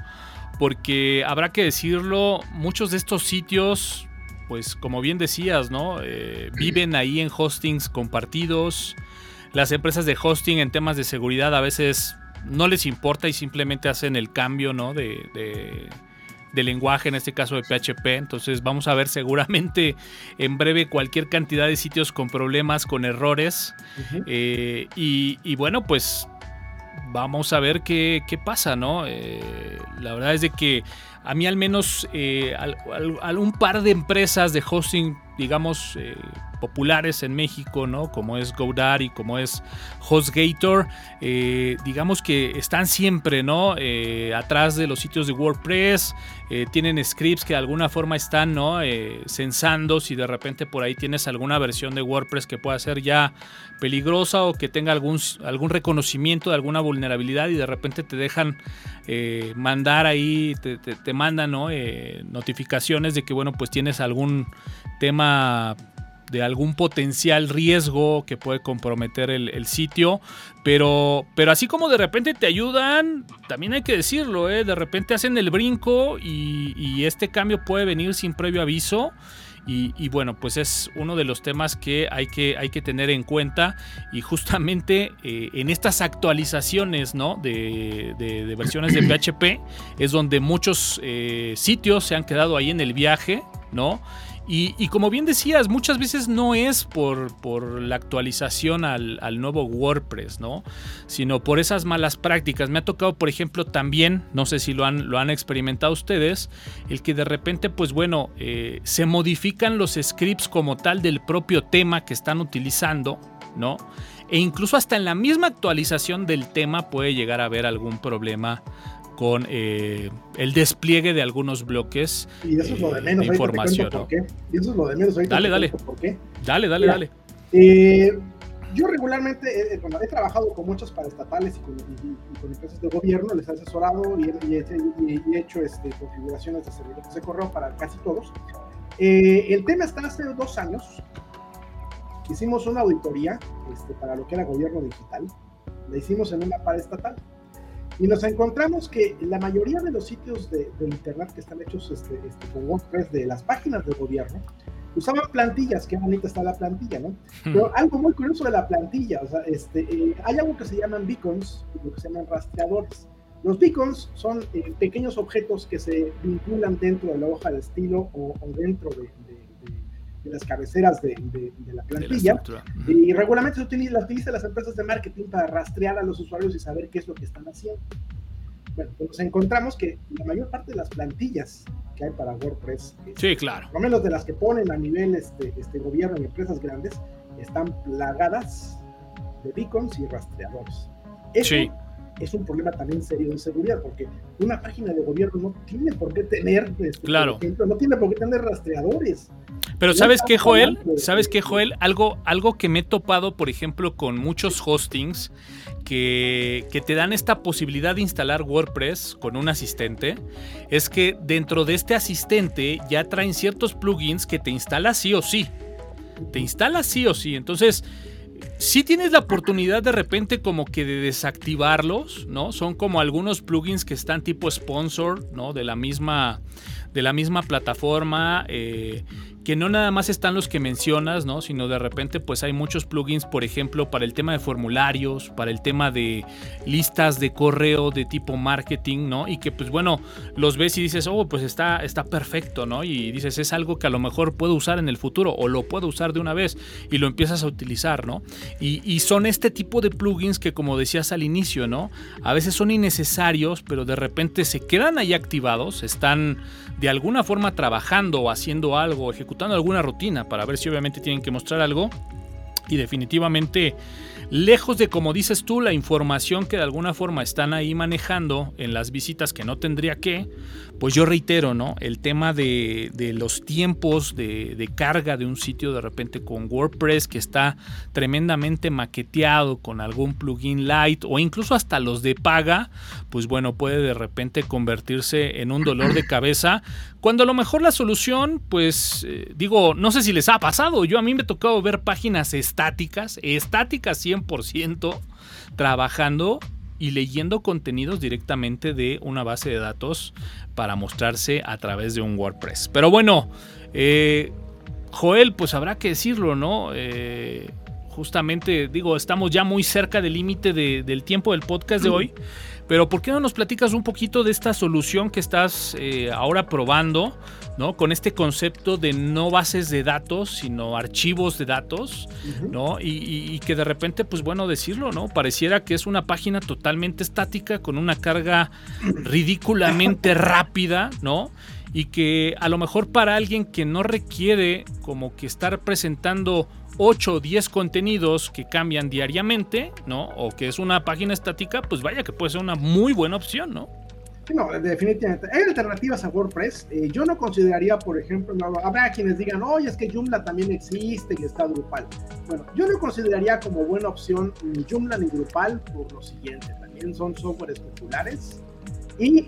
Porque habrá que decirlo, muchos de estos sitios, pues como bien decías, ¿no? Eh, viven ahí en hostings compartidos. Las empresas de hosting en temas de seguridad a veces no les importa y simplemente hacen el cambio, ¿no? De, de lenguaje, en este caso de PHP. Entonces vamos a ver seguramente en breve cualquier cantidad de sitios con problemas, con errores. Eh, y, bueno, pues vamos a ver qué, pasa, ¿no? Eh, la verdad es de que a mí al menos eh, un par de empresas de hosting, digamos, populares en México, ¿no? Como es GoDaddy, como es HostGator, eh, digamos que están siempre, ¿no? Eh, atrás de los sitios de WordPress, eh, tienen scripts que de alguna forma están, ¿no? censando si de repente por ahí tienes alguna versión de WordPress que pueda ser ya peligrosa o que tenga algún, algún reconocimiento de alguna vulnerabilidad y de repente te dejan mandar ahí, te, te mandan, ¿no? notificaciones de que, bueno, pues tienes algún tema de algún potencial riesgo que puede comprometer el, sitio. Pero, pero así como de repente te ayudan, también hay que decirlo, ¿eh? de repente hacen el brinco y, este cambio puede venir sin previo aviso. Y, bueno, pues es uno de los temas que hay que, hay que tener en cuenta. Y justamente eh, en estas actualizaciones ¿no? de, de, versiones de PHP es donde muchos eh, sitios se han quedado ahí en el viaje, ¿no? Y, como bien decías, muchas veces no es por, por la actualización al, nuevo WordPress, ¿no? Sino por esas malas prácticas. Me ha tocado, por ejemplo, también, no sé si lo han, lo han experimentado ustedes, el que de repente, pues bueno, eh, se modifican los scripts como tal del propio tema que están utilizando, ¿no? E incluso hasta en la misma actualización del tema puede llegar a haber algún problema con eh, el despliegue de algunos bloques y eso es lo de, menos, información. Y eso es lo de menos. dale, dale. Dale, dale, dale. Eh, yo regularmente, eh, he trabajado con muchos paraestatales y con, empresas de gobierno, les he asesorado y, he, hecho este, configuraciones de servidores de correo para casi todos. el tema está hace dos años. Hicimos una auditoría este, para lo que era gobierno digital. La hicimos en una paraestatal. Y nos encontramos que la mayoría de los sitios de, Internet que están hechos este, este, con WordPress, de las páginas del gobierno, usaban plantillas, qué bonita está la plantilla, ¿no? Hmm. Pero algo muy curioso de la plantilla, o sea, este, eh, hay algo que se llaman beacons, lo que se llaman rastreadores. Los beacons son eh, pequeños objetos que se vinculan dentro de la hoja de estilo o, dentro de, de las cabeceras de, la plantilla. y regularmente se utiliza, las utilizan las empresas de marketing para rastrear a los usuarios y saber qué es lo que están haciendo. Bueno, pues nos encontramos que la mayor parte de las plantillas que hay para WordPress, sí, claro. por lo menos de las que ponen a nivel este, este gobierno y empresas grandes, están plagadas de beacons y rastreadores. Eso es un problema también serio de seguridad, porque una página de gobierno no tiene por qué tener, este, claro. no tiene por qué tener rastreadores. Pero ¿sabes qué, Joel? ¿Sabes qué, Joel? Algo, algo que me he topado, por ejemplo, con muchos hostings que, que, te dan esta posibilidad de instalar WordPress con un asistente, es que dentro de este asistente ya traen ciertos plugins que te instala sí o sí. Te instala sí o sí. Entonces, si tienes la oportunidad de repente como que de desactivarlos, ¿no? Son como algunos plugins que están tipo sponsor, ¿no? De la misma, de la misma plataforma. Eh, que no nada más están los que mencionas, ¿no? Sino de repente pues hay muchos plugins, por ejemplo, para el tema de formularios, para el tema de listas de correo de tipo marketing, ¿no? Y que pues bueno, los ves y dices, oh, pues está, está perfecto, ¿no? Y dices, es algo que a lo mejor puedo usar en el futuro o lo puedo usar de una vez y lo empiezas a utilizar, ¿no? Y, y son este tipo de plugins que como decías al inicio, ¿no? A veces son innecesarios, pero de repente se quedan ahí activados, están de alguna forma trabajando o haciendo algo, ejecutando alguna rutina para ver si obviamente tienen que mostrar algo. Y definitivamente lejos de, como dices tú, la información que de alguna forma están ahí manejando en las visitas que no tendría que, pues yo reitero, ¿no? El tema de, los tiempos de, carga de un sitio de repente con WordPress que está tremendamente maqueteado con algún plugin light o incluso hasta los de paga, pues bueno, puede de repente convertirse en un dolor de cabeza. Cuando a lo mejor la solución, pues eh, digo, no sé si les ha pasado, yo a mí me ha tocado ver páginas estáticas, estáticas 100%, trabajando y leyendo contenidos directamente de una base de datos para mostrarse a través de un WordPress. Pero bueno, eh, Joel, pues habrá que decirlo, ¿no? Eh, justamente, digo, estamos ya muy cerca del límite del tiempo del podcast de hoy. Pero ¿por qué no nos platicas un poquito de esta solución que estás eh, ahora probando, ¿no? Con este concepto de no bases de datos, sino archivos de datos, ¿no? Y, que de repente, pues bueno, decirlo, ¿no? Pareciera que es una página totalmente estática con una carga ridículamente rápida, ¿no? Y que a lo mejor para alguien que no requiere como que estar presentando 8 o 10 contenidos que cambian diariamente, ¿no? O que es una página estática, pues vaya que puede ser una muy buena opción, ¿no? No, definitivamente. Hay alternativas a WordPress. Eh, yo no consideraría, por ejemplo, habrá quienes digan, oye, es que Joomla también existe y está Drupal. Bueno, yo no consideraría como buena opción ni Joomla ni Drupal por lo siguiente. También son softwares populares. Y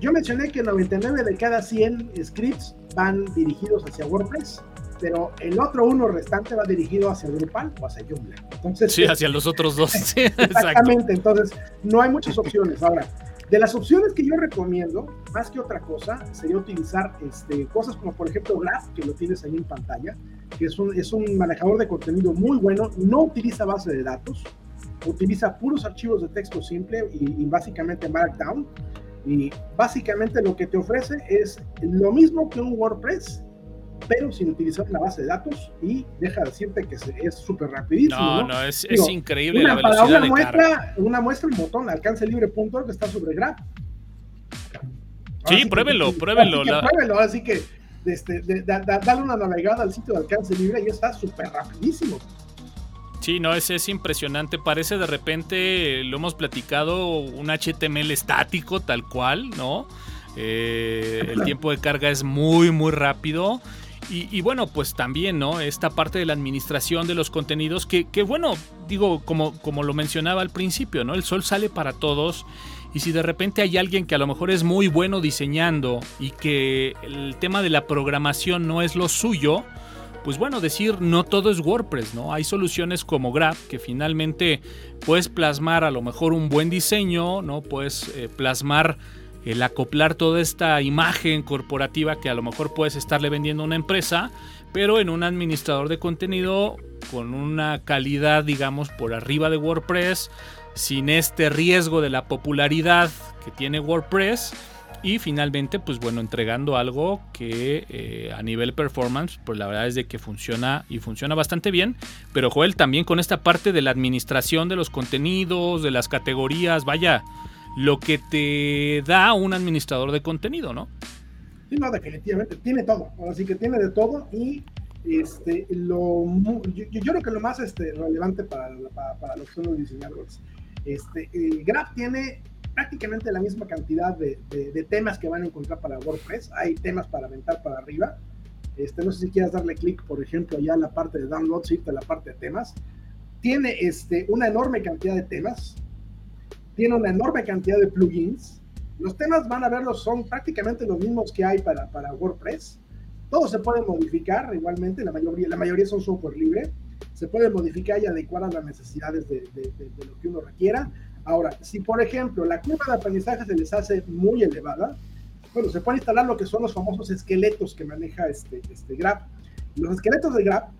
yo mencioné que 99 de cada 100 scripts van dirigidos hacia WordPress pero el otro uno restante va dirigido hacia Drupal o hacia Joomla. Entonces, sí, hacia los otros dos. exactamente, entonces no hay muchas opciones. Ahora, de las opciones que yo recomiendo, más que otra cosa, sería utilizar este, cosas como por ejemplo Graph, que lo tienes ahí en pantalla, que es un, es un manejador de contenido muy bueno, no utiliza base de datos, utiliza puros archivos de texto simple y, y básicamente Markdown. Y básicamente lo que te ofrece es lo mismo que un WordPress, pero sin utilizar la base de datos y deja decirte que es súper rapidísimo. No, no, es, es, increíble la velocidad para una de muestra, carga. Una muestra, un botón alcancelibre.org que está sobre Grab. Sí, pruébelo, pruébelo. Así que, pruébelo, así que este, dale una navegada al sitio de alcance libre y está súper rapidísimo. Sí, no, ese es impresionante. Parece de repente, lo hemos platicado, un HTML estático, tal cual, ¿no? Eh, el tiempo de carga es muy, muy rápido. Y, bueno, pues también, ¿no? Esta parte de la administración de los contenidos, que, bueno, digo, como, como lo mencionaba al principio, ¿no? El sol sale para todos. Y si de repente hay alguien que a lo mejor es muy bueno diseñando y que el tema de la programación no es lo suyo, pues bueno, decir no todo es WordPress, ¿no? Hay soluciones como Graph que finalmente puedes plasmar a lo mejor un buen diseño, ¿no? Puedes eh, plasmar el acoplar toda esta imagen corporativa que a lo mejor puedes estarle vendiendo a una empresa, pero en un administrador de contenido con una calidad, digamos, por arriba de WordPress, sin este riesgo de la popularidad que tiene WordPress. Y finalmente, pues bueno, entregando algo que eh, a nivel performance, pues la verdad es de que funciona y funciona bastante bien. Pero Joel, también con esta parte de la administración de los contenidos, de las categorías, vaya, lo que te da un administrador de contenido, ¿no? Sí, no, definitivamente, tiene todo, así que tiene de todo y este, lo, yo, creo que lo más este, relevante para, para, los que son los diseñadores, este, Graph tiene prácticamente la misma cantidad de, de, temas que van a encontrar para WordPress, hay temas para aventar para arriba, este, no sé si quieras darle clic, por ejemplo, allá a la parte de downloads, irte a la parte de temas, tiene este, una enorme cantidad de temas, tiene una enorme cantidad de plugins. Los temas van a verlos, son prácticamente los mismos que hay para, para WordPress. Todos se pueden modificar igualmente, la mayoría, la mayoría son software libre. Se pueden modificar y adecuar a las necesidades de, de, lo que uno requiera. Ahora, si por ejemplo la curva de aprendizaje se les hace muy elevada, bueno, se puede instalar lo que son los famosos esqueletos que maneja este, este Graph. Los esqueletos de Graph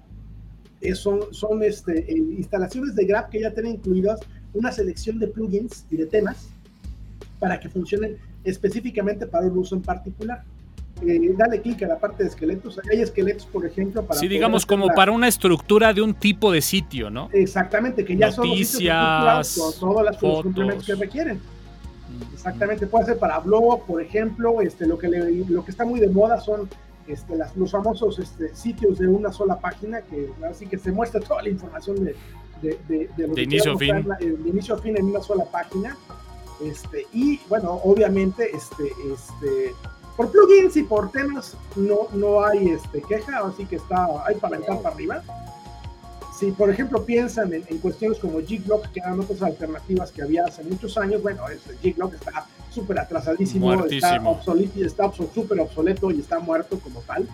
eh, son, son este, instalaciones de Graph que ya tienen incluidas una selección de plugins y de temas para que funcionen específicamente para un uso en particular. Eh, dale clic a la parte de esqueletos. Hay esqueletos, por ejemplo, para. Sí, digamos, como para una estructura de un tipo de sitio, ¿no? Exactamente, que ya son Noticias, con todas las complementos que requieren. Mm, Exactamente, puede ser para blog, por ejemplo, este, lo, que lo que está muy de moda son este, las, los famosos este, sitios de una sola página, que así que se muestra toda la información de, de, de, inicio a fin. de inicio a fin en una sola página. Este, y bueno, obviamente, este, este, por plugins y por temas no, no hay este, queja, así que está, hay para aventar para arriba. Si, por ejemplo, piensan en, cuestiones como Giglock, que eran otras alternativas que había hace muchos años, bueno, este, Giglock está súper atrasadísimo, está obsoleto, está súper obsoleto y está muerto como tal.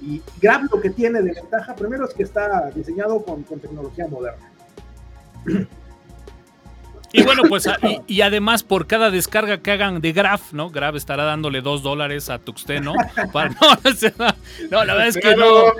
Y Grab lo que tiene de ventaja, primero es que está diseñado con, con tecnología moderna. Y bueno, pues, y, además por cada descarga que hagan de Graph, ¿no? Graph estará dándole dos dólares a Tuxteno. ¿no? no, la verdad es que no,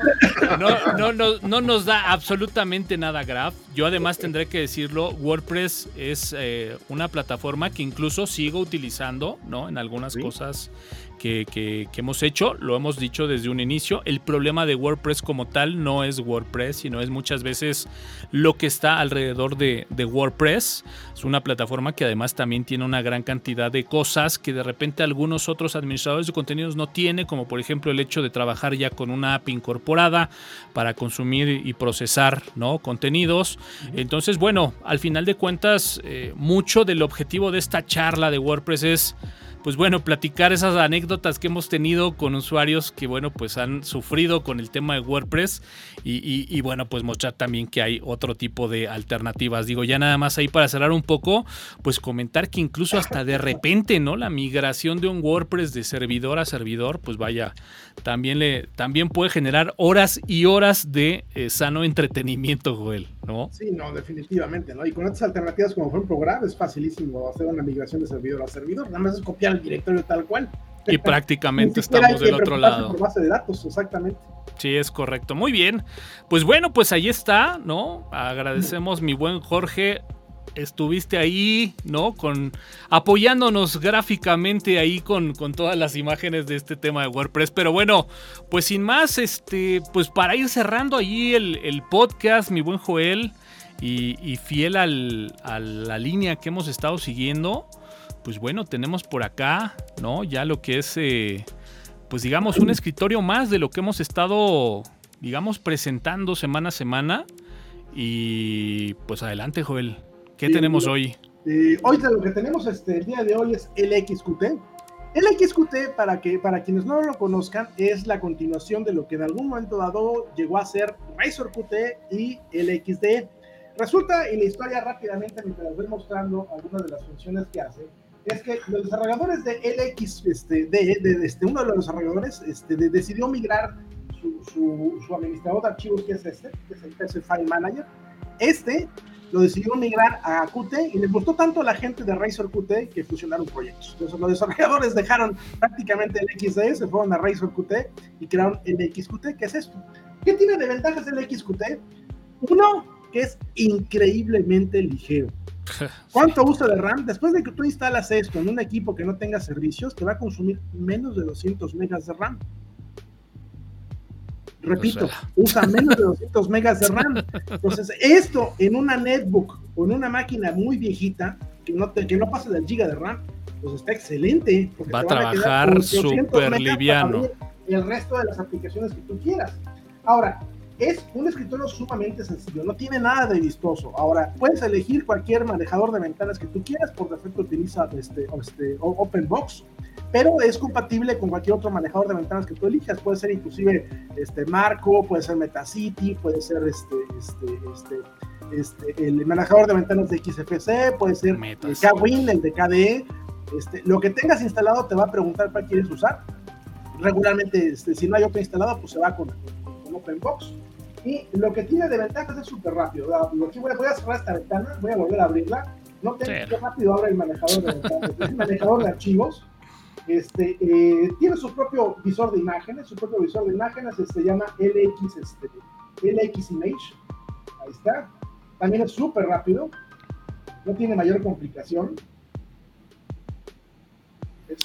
no, no, no, nos da absolutamente nada Graph. Yo además tendré que decirlo, WordPress es eh, una plataforma que incluso sigo utilizando, ¿no? En algunas cosas que, hemos hecho, lo hemos dicho desde un inicio, el problema de WordPress como tal no es WordPress, sino es muchas veces lo que está alrededor de, WordPress. Es una plataforma que además también tiene una gran cantidad de cosas que de repente algunos otros administradores de contenidos no tienen, como por ejemplo el hecho de trabajar ya con una app incorporada para consumir y procesar ¿no? contenidos. Entonces, bueno, al final de cuentas, eh, mucho del objetivo de esta charla de WordPress es pues bueno, platicar esas anécdotas que hemos tenido con usuarios que, bueno, pues han sufrido con el tema de WordPress y, bueno, pues mostrar también que hay otro tipo de alternativas. Digo, ya nada más ahí para cerrar un poco, pues comentar que incluso hasta de repente, ¿no? La migración de un WordPress de servidor a servidor, pues vaya, también, le, también puede generar horas y horas de eh, sano entretenimiento, Joel, ¿no? Sí, no, definitivamente, ¿no? Y con otras alternativas como fue un programa, es facilísimo hacer una migración de servidor a servidor, nada más es copiar directorio tal cual. Y prácticamente estamos del otro lado. Por base de datos, exactamente. Sí, es correcto. Muy bien. Pues bueno, pues ahí está, ¿no? Agradecemos, mi buen Jorge. Estuviste ahí, ¿no? Con apoyándonos gráficamente ahí con, con todas las imágenes de este tema de WordPress. Pero bueno, pues sin más, este, pues para ir cerrando ahí el, podcast, mi buen Joel, y, fiel al, a la línea que hemos estado siguiendo pues bueno, tenemos por acá, ¿no? Ya lo que es, eh, pues digamos, un escritorio más de lo que hemos estado, digamos, presentando semana a semana. Y pues adelante, Joel. ¿Qué tenemos hoy? hoy lo que tenemos este, el día de hoy es el XQT. El XQT, para, que, para quienes no lo conozcan, es la continuación de lo que en algún momento dado llegó a ser Razor QT y el XD. Resulta, y la historia rápidamente, mientras voy mostrando algunas de las funciones que hace, es que los desarrolladores de LX, este, de, este, uno de los desarrolladores este, decidió migrar su, su, administrador de archivos, que es este, que es el PC File Manager. Este lo decidió migrar a Qt y les gustó tanto a la gente de Razor Qt que fusionaron proyectos. Entonces los desarrolladores dejaron prácticamente el XD, se fueron a Razor Qt y crearon el XQT, que es esto. ¿Qué tiene de ventajas el XQT? Uno, que es increíblemente ligero. ¿Cuánto uso de RAM? Después de que tú instalas esto en un equipo que no tenga servicios, te va a consumir menos de 200 megas de RAM. Repito, usa menos de 200 megas de RAM. Entonces, esto en una netbook o en una máquina muy viejita, que no, que no pase del giga de RAM, pues está excelente. Va a trabajar súper liviano. El resto de las aplicaciones que tú quieras. Ahora, es un escritorio sumamente sencillo, no tiene nada de vistoso. Ahora, puedes elegir cualquier manejador de ventanas que tú quieras, por defecto utiliza este, este OpenBox, pero es compatible con cualquier otro manejador de ventanas que tú elijas. Puede ser inclusive este Marco, puede ser Metacity, puede ser este, este, este, este el manejador de ventanas de XFC, puede ser el KWin, el de KDE. Este, lo que tengas instalado te va a preguntar cuál quieres usar. Regularmente, este, si no hay otro instalado, pues se va con, con OpenBox. Y lo que tiene de ventajas es súper rápido. Que voy, a, cerrar esta ventana, voy a volver a abrirla. No tengo qué rápido abre el manejador de ventanas. Es un manejador de archivos. Este, eh, tiene su propio visor de imágenes, su propio visor de imágenes, se este, llama LX, este, LX Image. Ahí está. También es súper rápido. No tiene mayor complicación.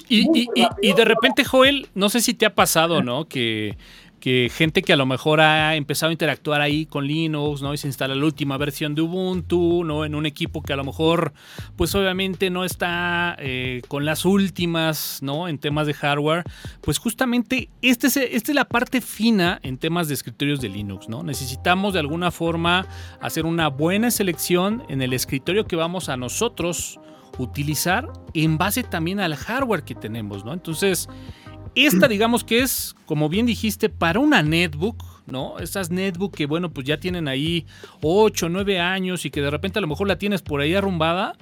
Y, y, y, de repente, Joel, no sé si te ha pasado, ¿no? Que que gente que a lo mejor ha empezado a interactuar ahí con Linux, ¿no? Y se instala la última versión de Ubuntu, ¿no? En un equipo que a lo mejor, pues obviamente no está eh, con las últimas, ¿no? En temas de hardware. Pues justamente este es, esta es la parte fina en temas de escritorios de Linux, ¿no? Necesitamos de alguna forma hacer una buena selección en el escritorio que vamos a nosotros utilizar en base también al hardware que tenemos, ¿no? Entonces, esta digamos que es, como bien dijiste, para una netbook, ¿no? Estas netbook que, bueno, pues ya tienen ahí 8, 9 años y que de repente a lo mejor la tienes por ahí arrumbada.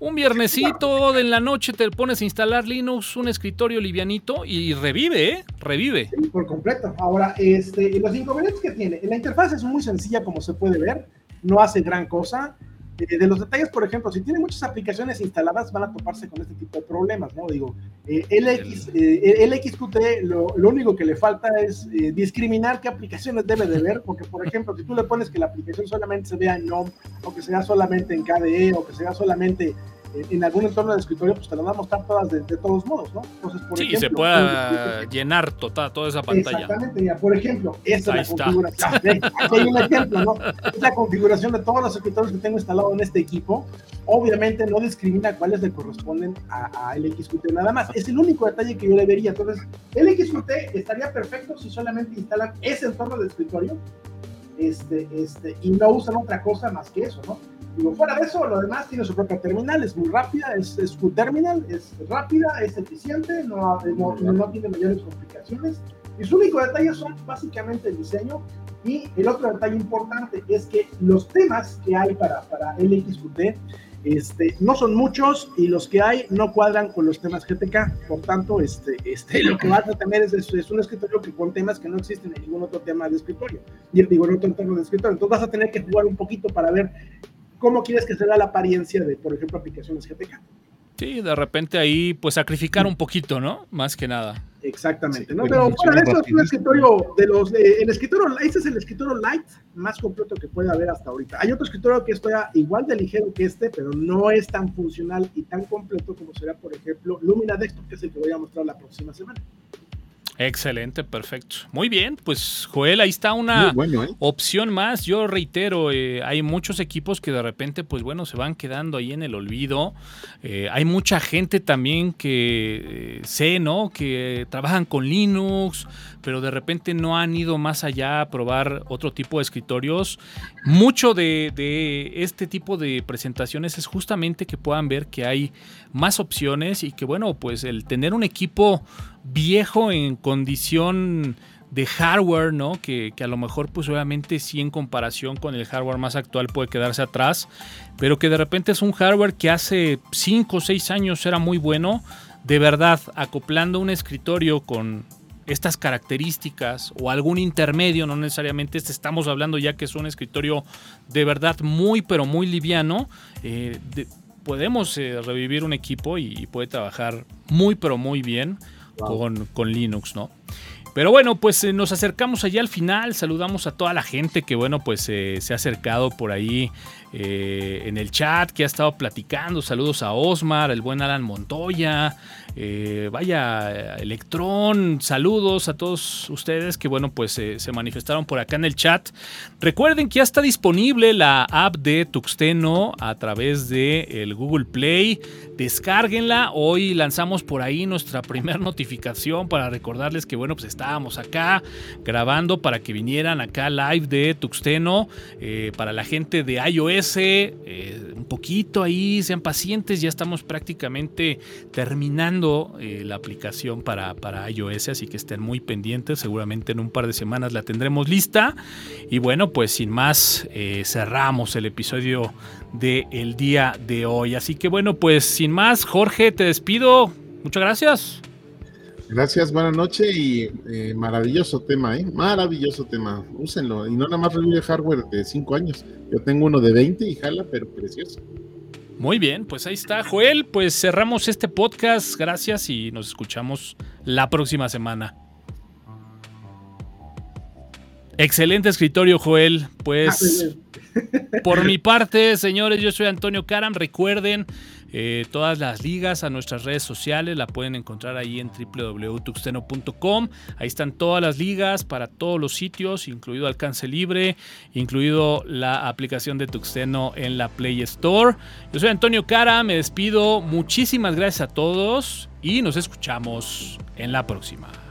Un viernesito en la noche te pones a instalar Linux, un escritorio livianito y revive, ¿eh? Revive. por completo. Ahora, este, los inconvenientes que tiene, la interfaz es muy sencilla como se puede ver, no hace gran cosa. Eh, de los detalles, por ejemplo, si tienen muchas aplicaciones instaladas, van a toparse con este tipo de problemas, ¿no? Digo, eh, LX, eh, LXQT, lo, lo, único que le falta es eh, discriminar qué aplicaciones debe de ver, porque, por ejemplo, si tú le pones que la aplicación solamente se vea en NOM, o que sea solamente en KDE, o que sea solamente en algún entorno de escritorio, pues te las va a mostrar todas de, de todos modos, ¿no? Entonces, por sí, ejemplo, se pueda llenar toda, toda esa pantalla. Exactamente, mira, por ejemplo, esta es la configuración. Aquí hay un ejemplo, ¿no? Es la configuración de todos los escritorios que tengo instalado en este equipo. Obviamente no discrimina cuáles le corresponden a, a LXQT nada más. Es el único detalle que yo le vería. Entonces, LXQT estaría perfecto si solamente instalan ese entorno de escritorio este, este, y no usan otra cosa más que eso, ¿no? Digo, fuera de eso, lo demás tiene su propia terminal, es muy rápida, es, es terminal, es rápida, es eficiente, no, no, no, tiene mayores complicaciones. Y su único detalle son básicamente el diseño. Y el otro detalle importante es que los temas que hay para, para LXQT este, no son muchos y los que hay no cuadran con los temas GTK. Por tanto, este, este, lo que vas a tener es, es, un escritorio que con temas que no existen en ningún otro tema de escritorio. Y digo, en otro entorno de escritorio. Entonces vas a tener que jugar un poquito para ver cómo quieres que sea la apariencia de, por ejemplo, aplicaciones GTK. Sí, de repente ahí, pues sacrificar un poquito, ¿no? Más que nada. Exactamente, sí, ¿no? Pero fuera de eso es un escritorio de los, eh, el escritorio, este es el escritorio light más completo que puede haber hasta ahorita. Hay otro escritorio que está igual de ligero que este, pero no es tan funcional y tan completo como será, por ejemplo, Lumina Desktop, que es el que voy a mostrar la próxima semana. Excelente, perfecto. Muy bien, pues Joel, ahí está una bueno, ¿eh? opción más. Yo reitero, eh, hay muchos equipos que de repente, pues bueno, se van quedando ahí en el olvido. Eh, hay mucha gente también que sé, ¿no? Que trabajan con Linux, pero de repente no han ido más allá a probar otro tipo de escritorios. Mucho de, este tipo de presentaciones es justamente que puedan ver que hay más opciones y que, bueno, pues el tener un equipo viejo en condición de hardware, ¿no? Que, que, a lo mejor, pues obviamente sí en comparación con el hardware más actual puede quedarse atrás, pero que de repente es un hardware que hace 5 o 6 años era muy bueno, de verdad, acoplando un escritorio con estas características o algún intermedio, no necesariamente este, estamos hablando ya que es un escritorio de verdad muy, pero muy liviano, eh, de, podemos eh, revivir un equipo y, y puede trabajar muy, pero muy bien wow. con, con, Linux, ¿no? Pero bueno, pues eh, nos acercamos allá al final, saludamos a toda la gente que bueno, pues se ha acercado por ahí eh, en el chat, que ha estado platicando, saludos a Osmar, el buen Alan Montoya, eh, vaya Electrón, saludos a todos ustedes que bueno pues eh, se manifestaron por acá en el chat. Recuerden que ya está disponible la app de Tuxteno a través de el Google Play. Descárguenla. Hoy lanzamos por ahí nuestra primera notificación para recordarles que bueno pues estábamos acá grabando para que vinieran acá live de Tuxteno eh, para la gente de iOS. Eh, un poquito ahí, sean pacientes, ya estamos prácticamente terminando eh, la aplicación para, para iOS, así que estén muy pendientes, seguramente en un par de semanas la tendremos lista. Y bueno, pues sin más, eh, cerramos el episodio del el día de hoy. Así que bueno, pues sin más, Jorge, te despido. Muchas gracias. Gracias, buenas noches y eh, maravilloso tema, ¿eh? Maravilloso tema. Úsenlo. Y no nada más revive hardware de 5 años. Yo tengo uno de 20 y jala, pero precioso. Muy bien, pues ahí está, Joel. Pues cerramos este podcast. Gracias y nos escuchamos la próxima semana. Excelente escritorio, Joel. Pues por mi parte, señores, yo soy Antonio Karam. Recuerden eh, todas las ligas a nuestras redes sociales, la pueden encontrar ahí en www.tuxteno.com. Ahí están todas las ligas para todos los sitios, incluido alcance libre, incluido la aplicación de Tuxteno en la Play Store. Yo soy Antonio Cara, me despido. Muchísimas gracias a todos y nos escuchamos en la próxima.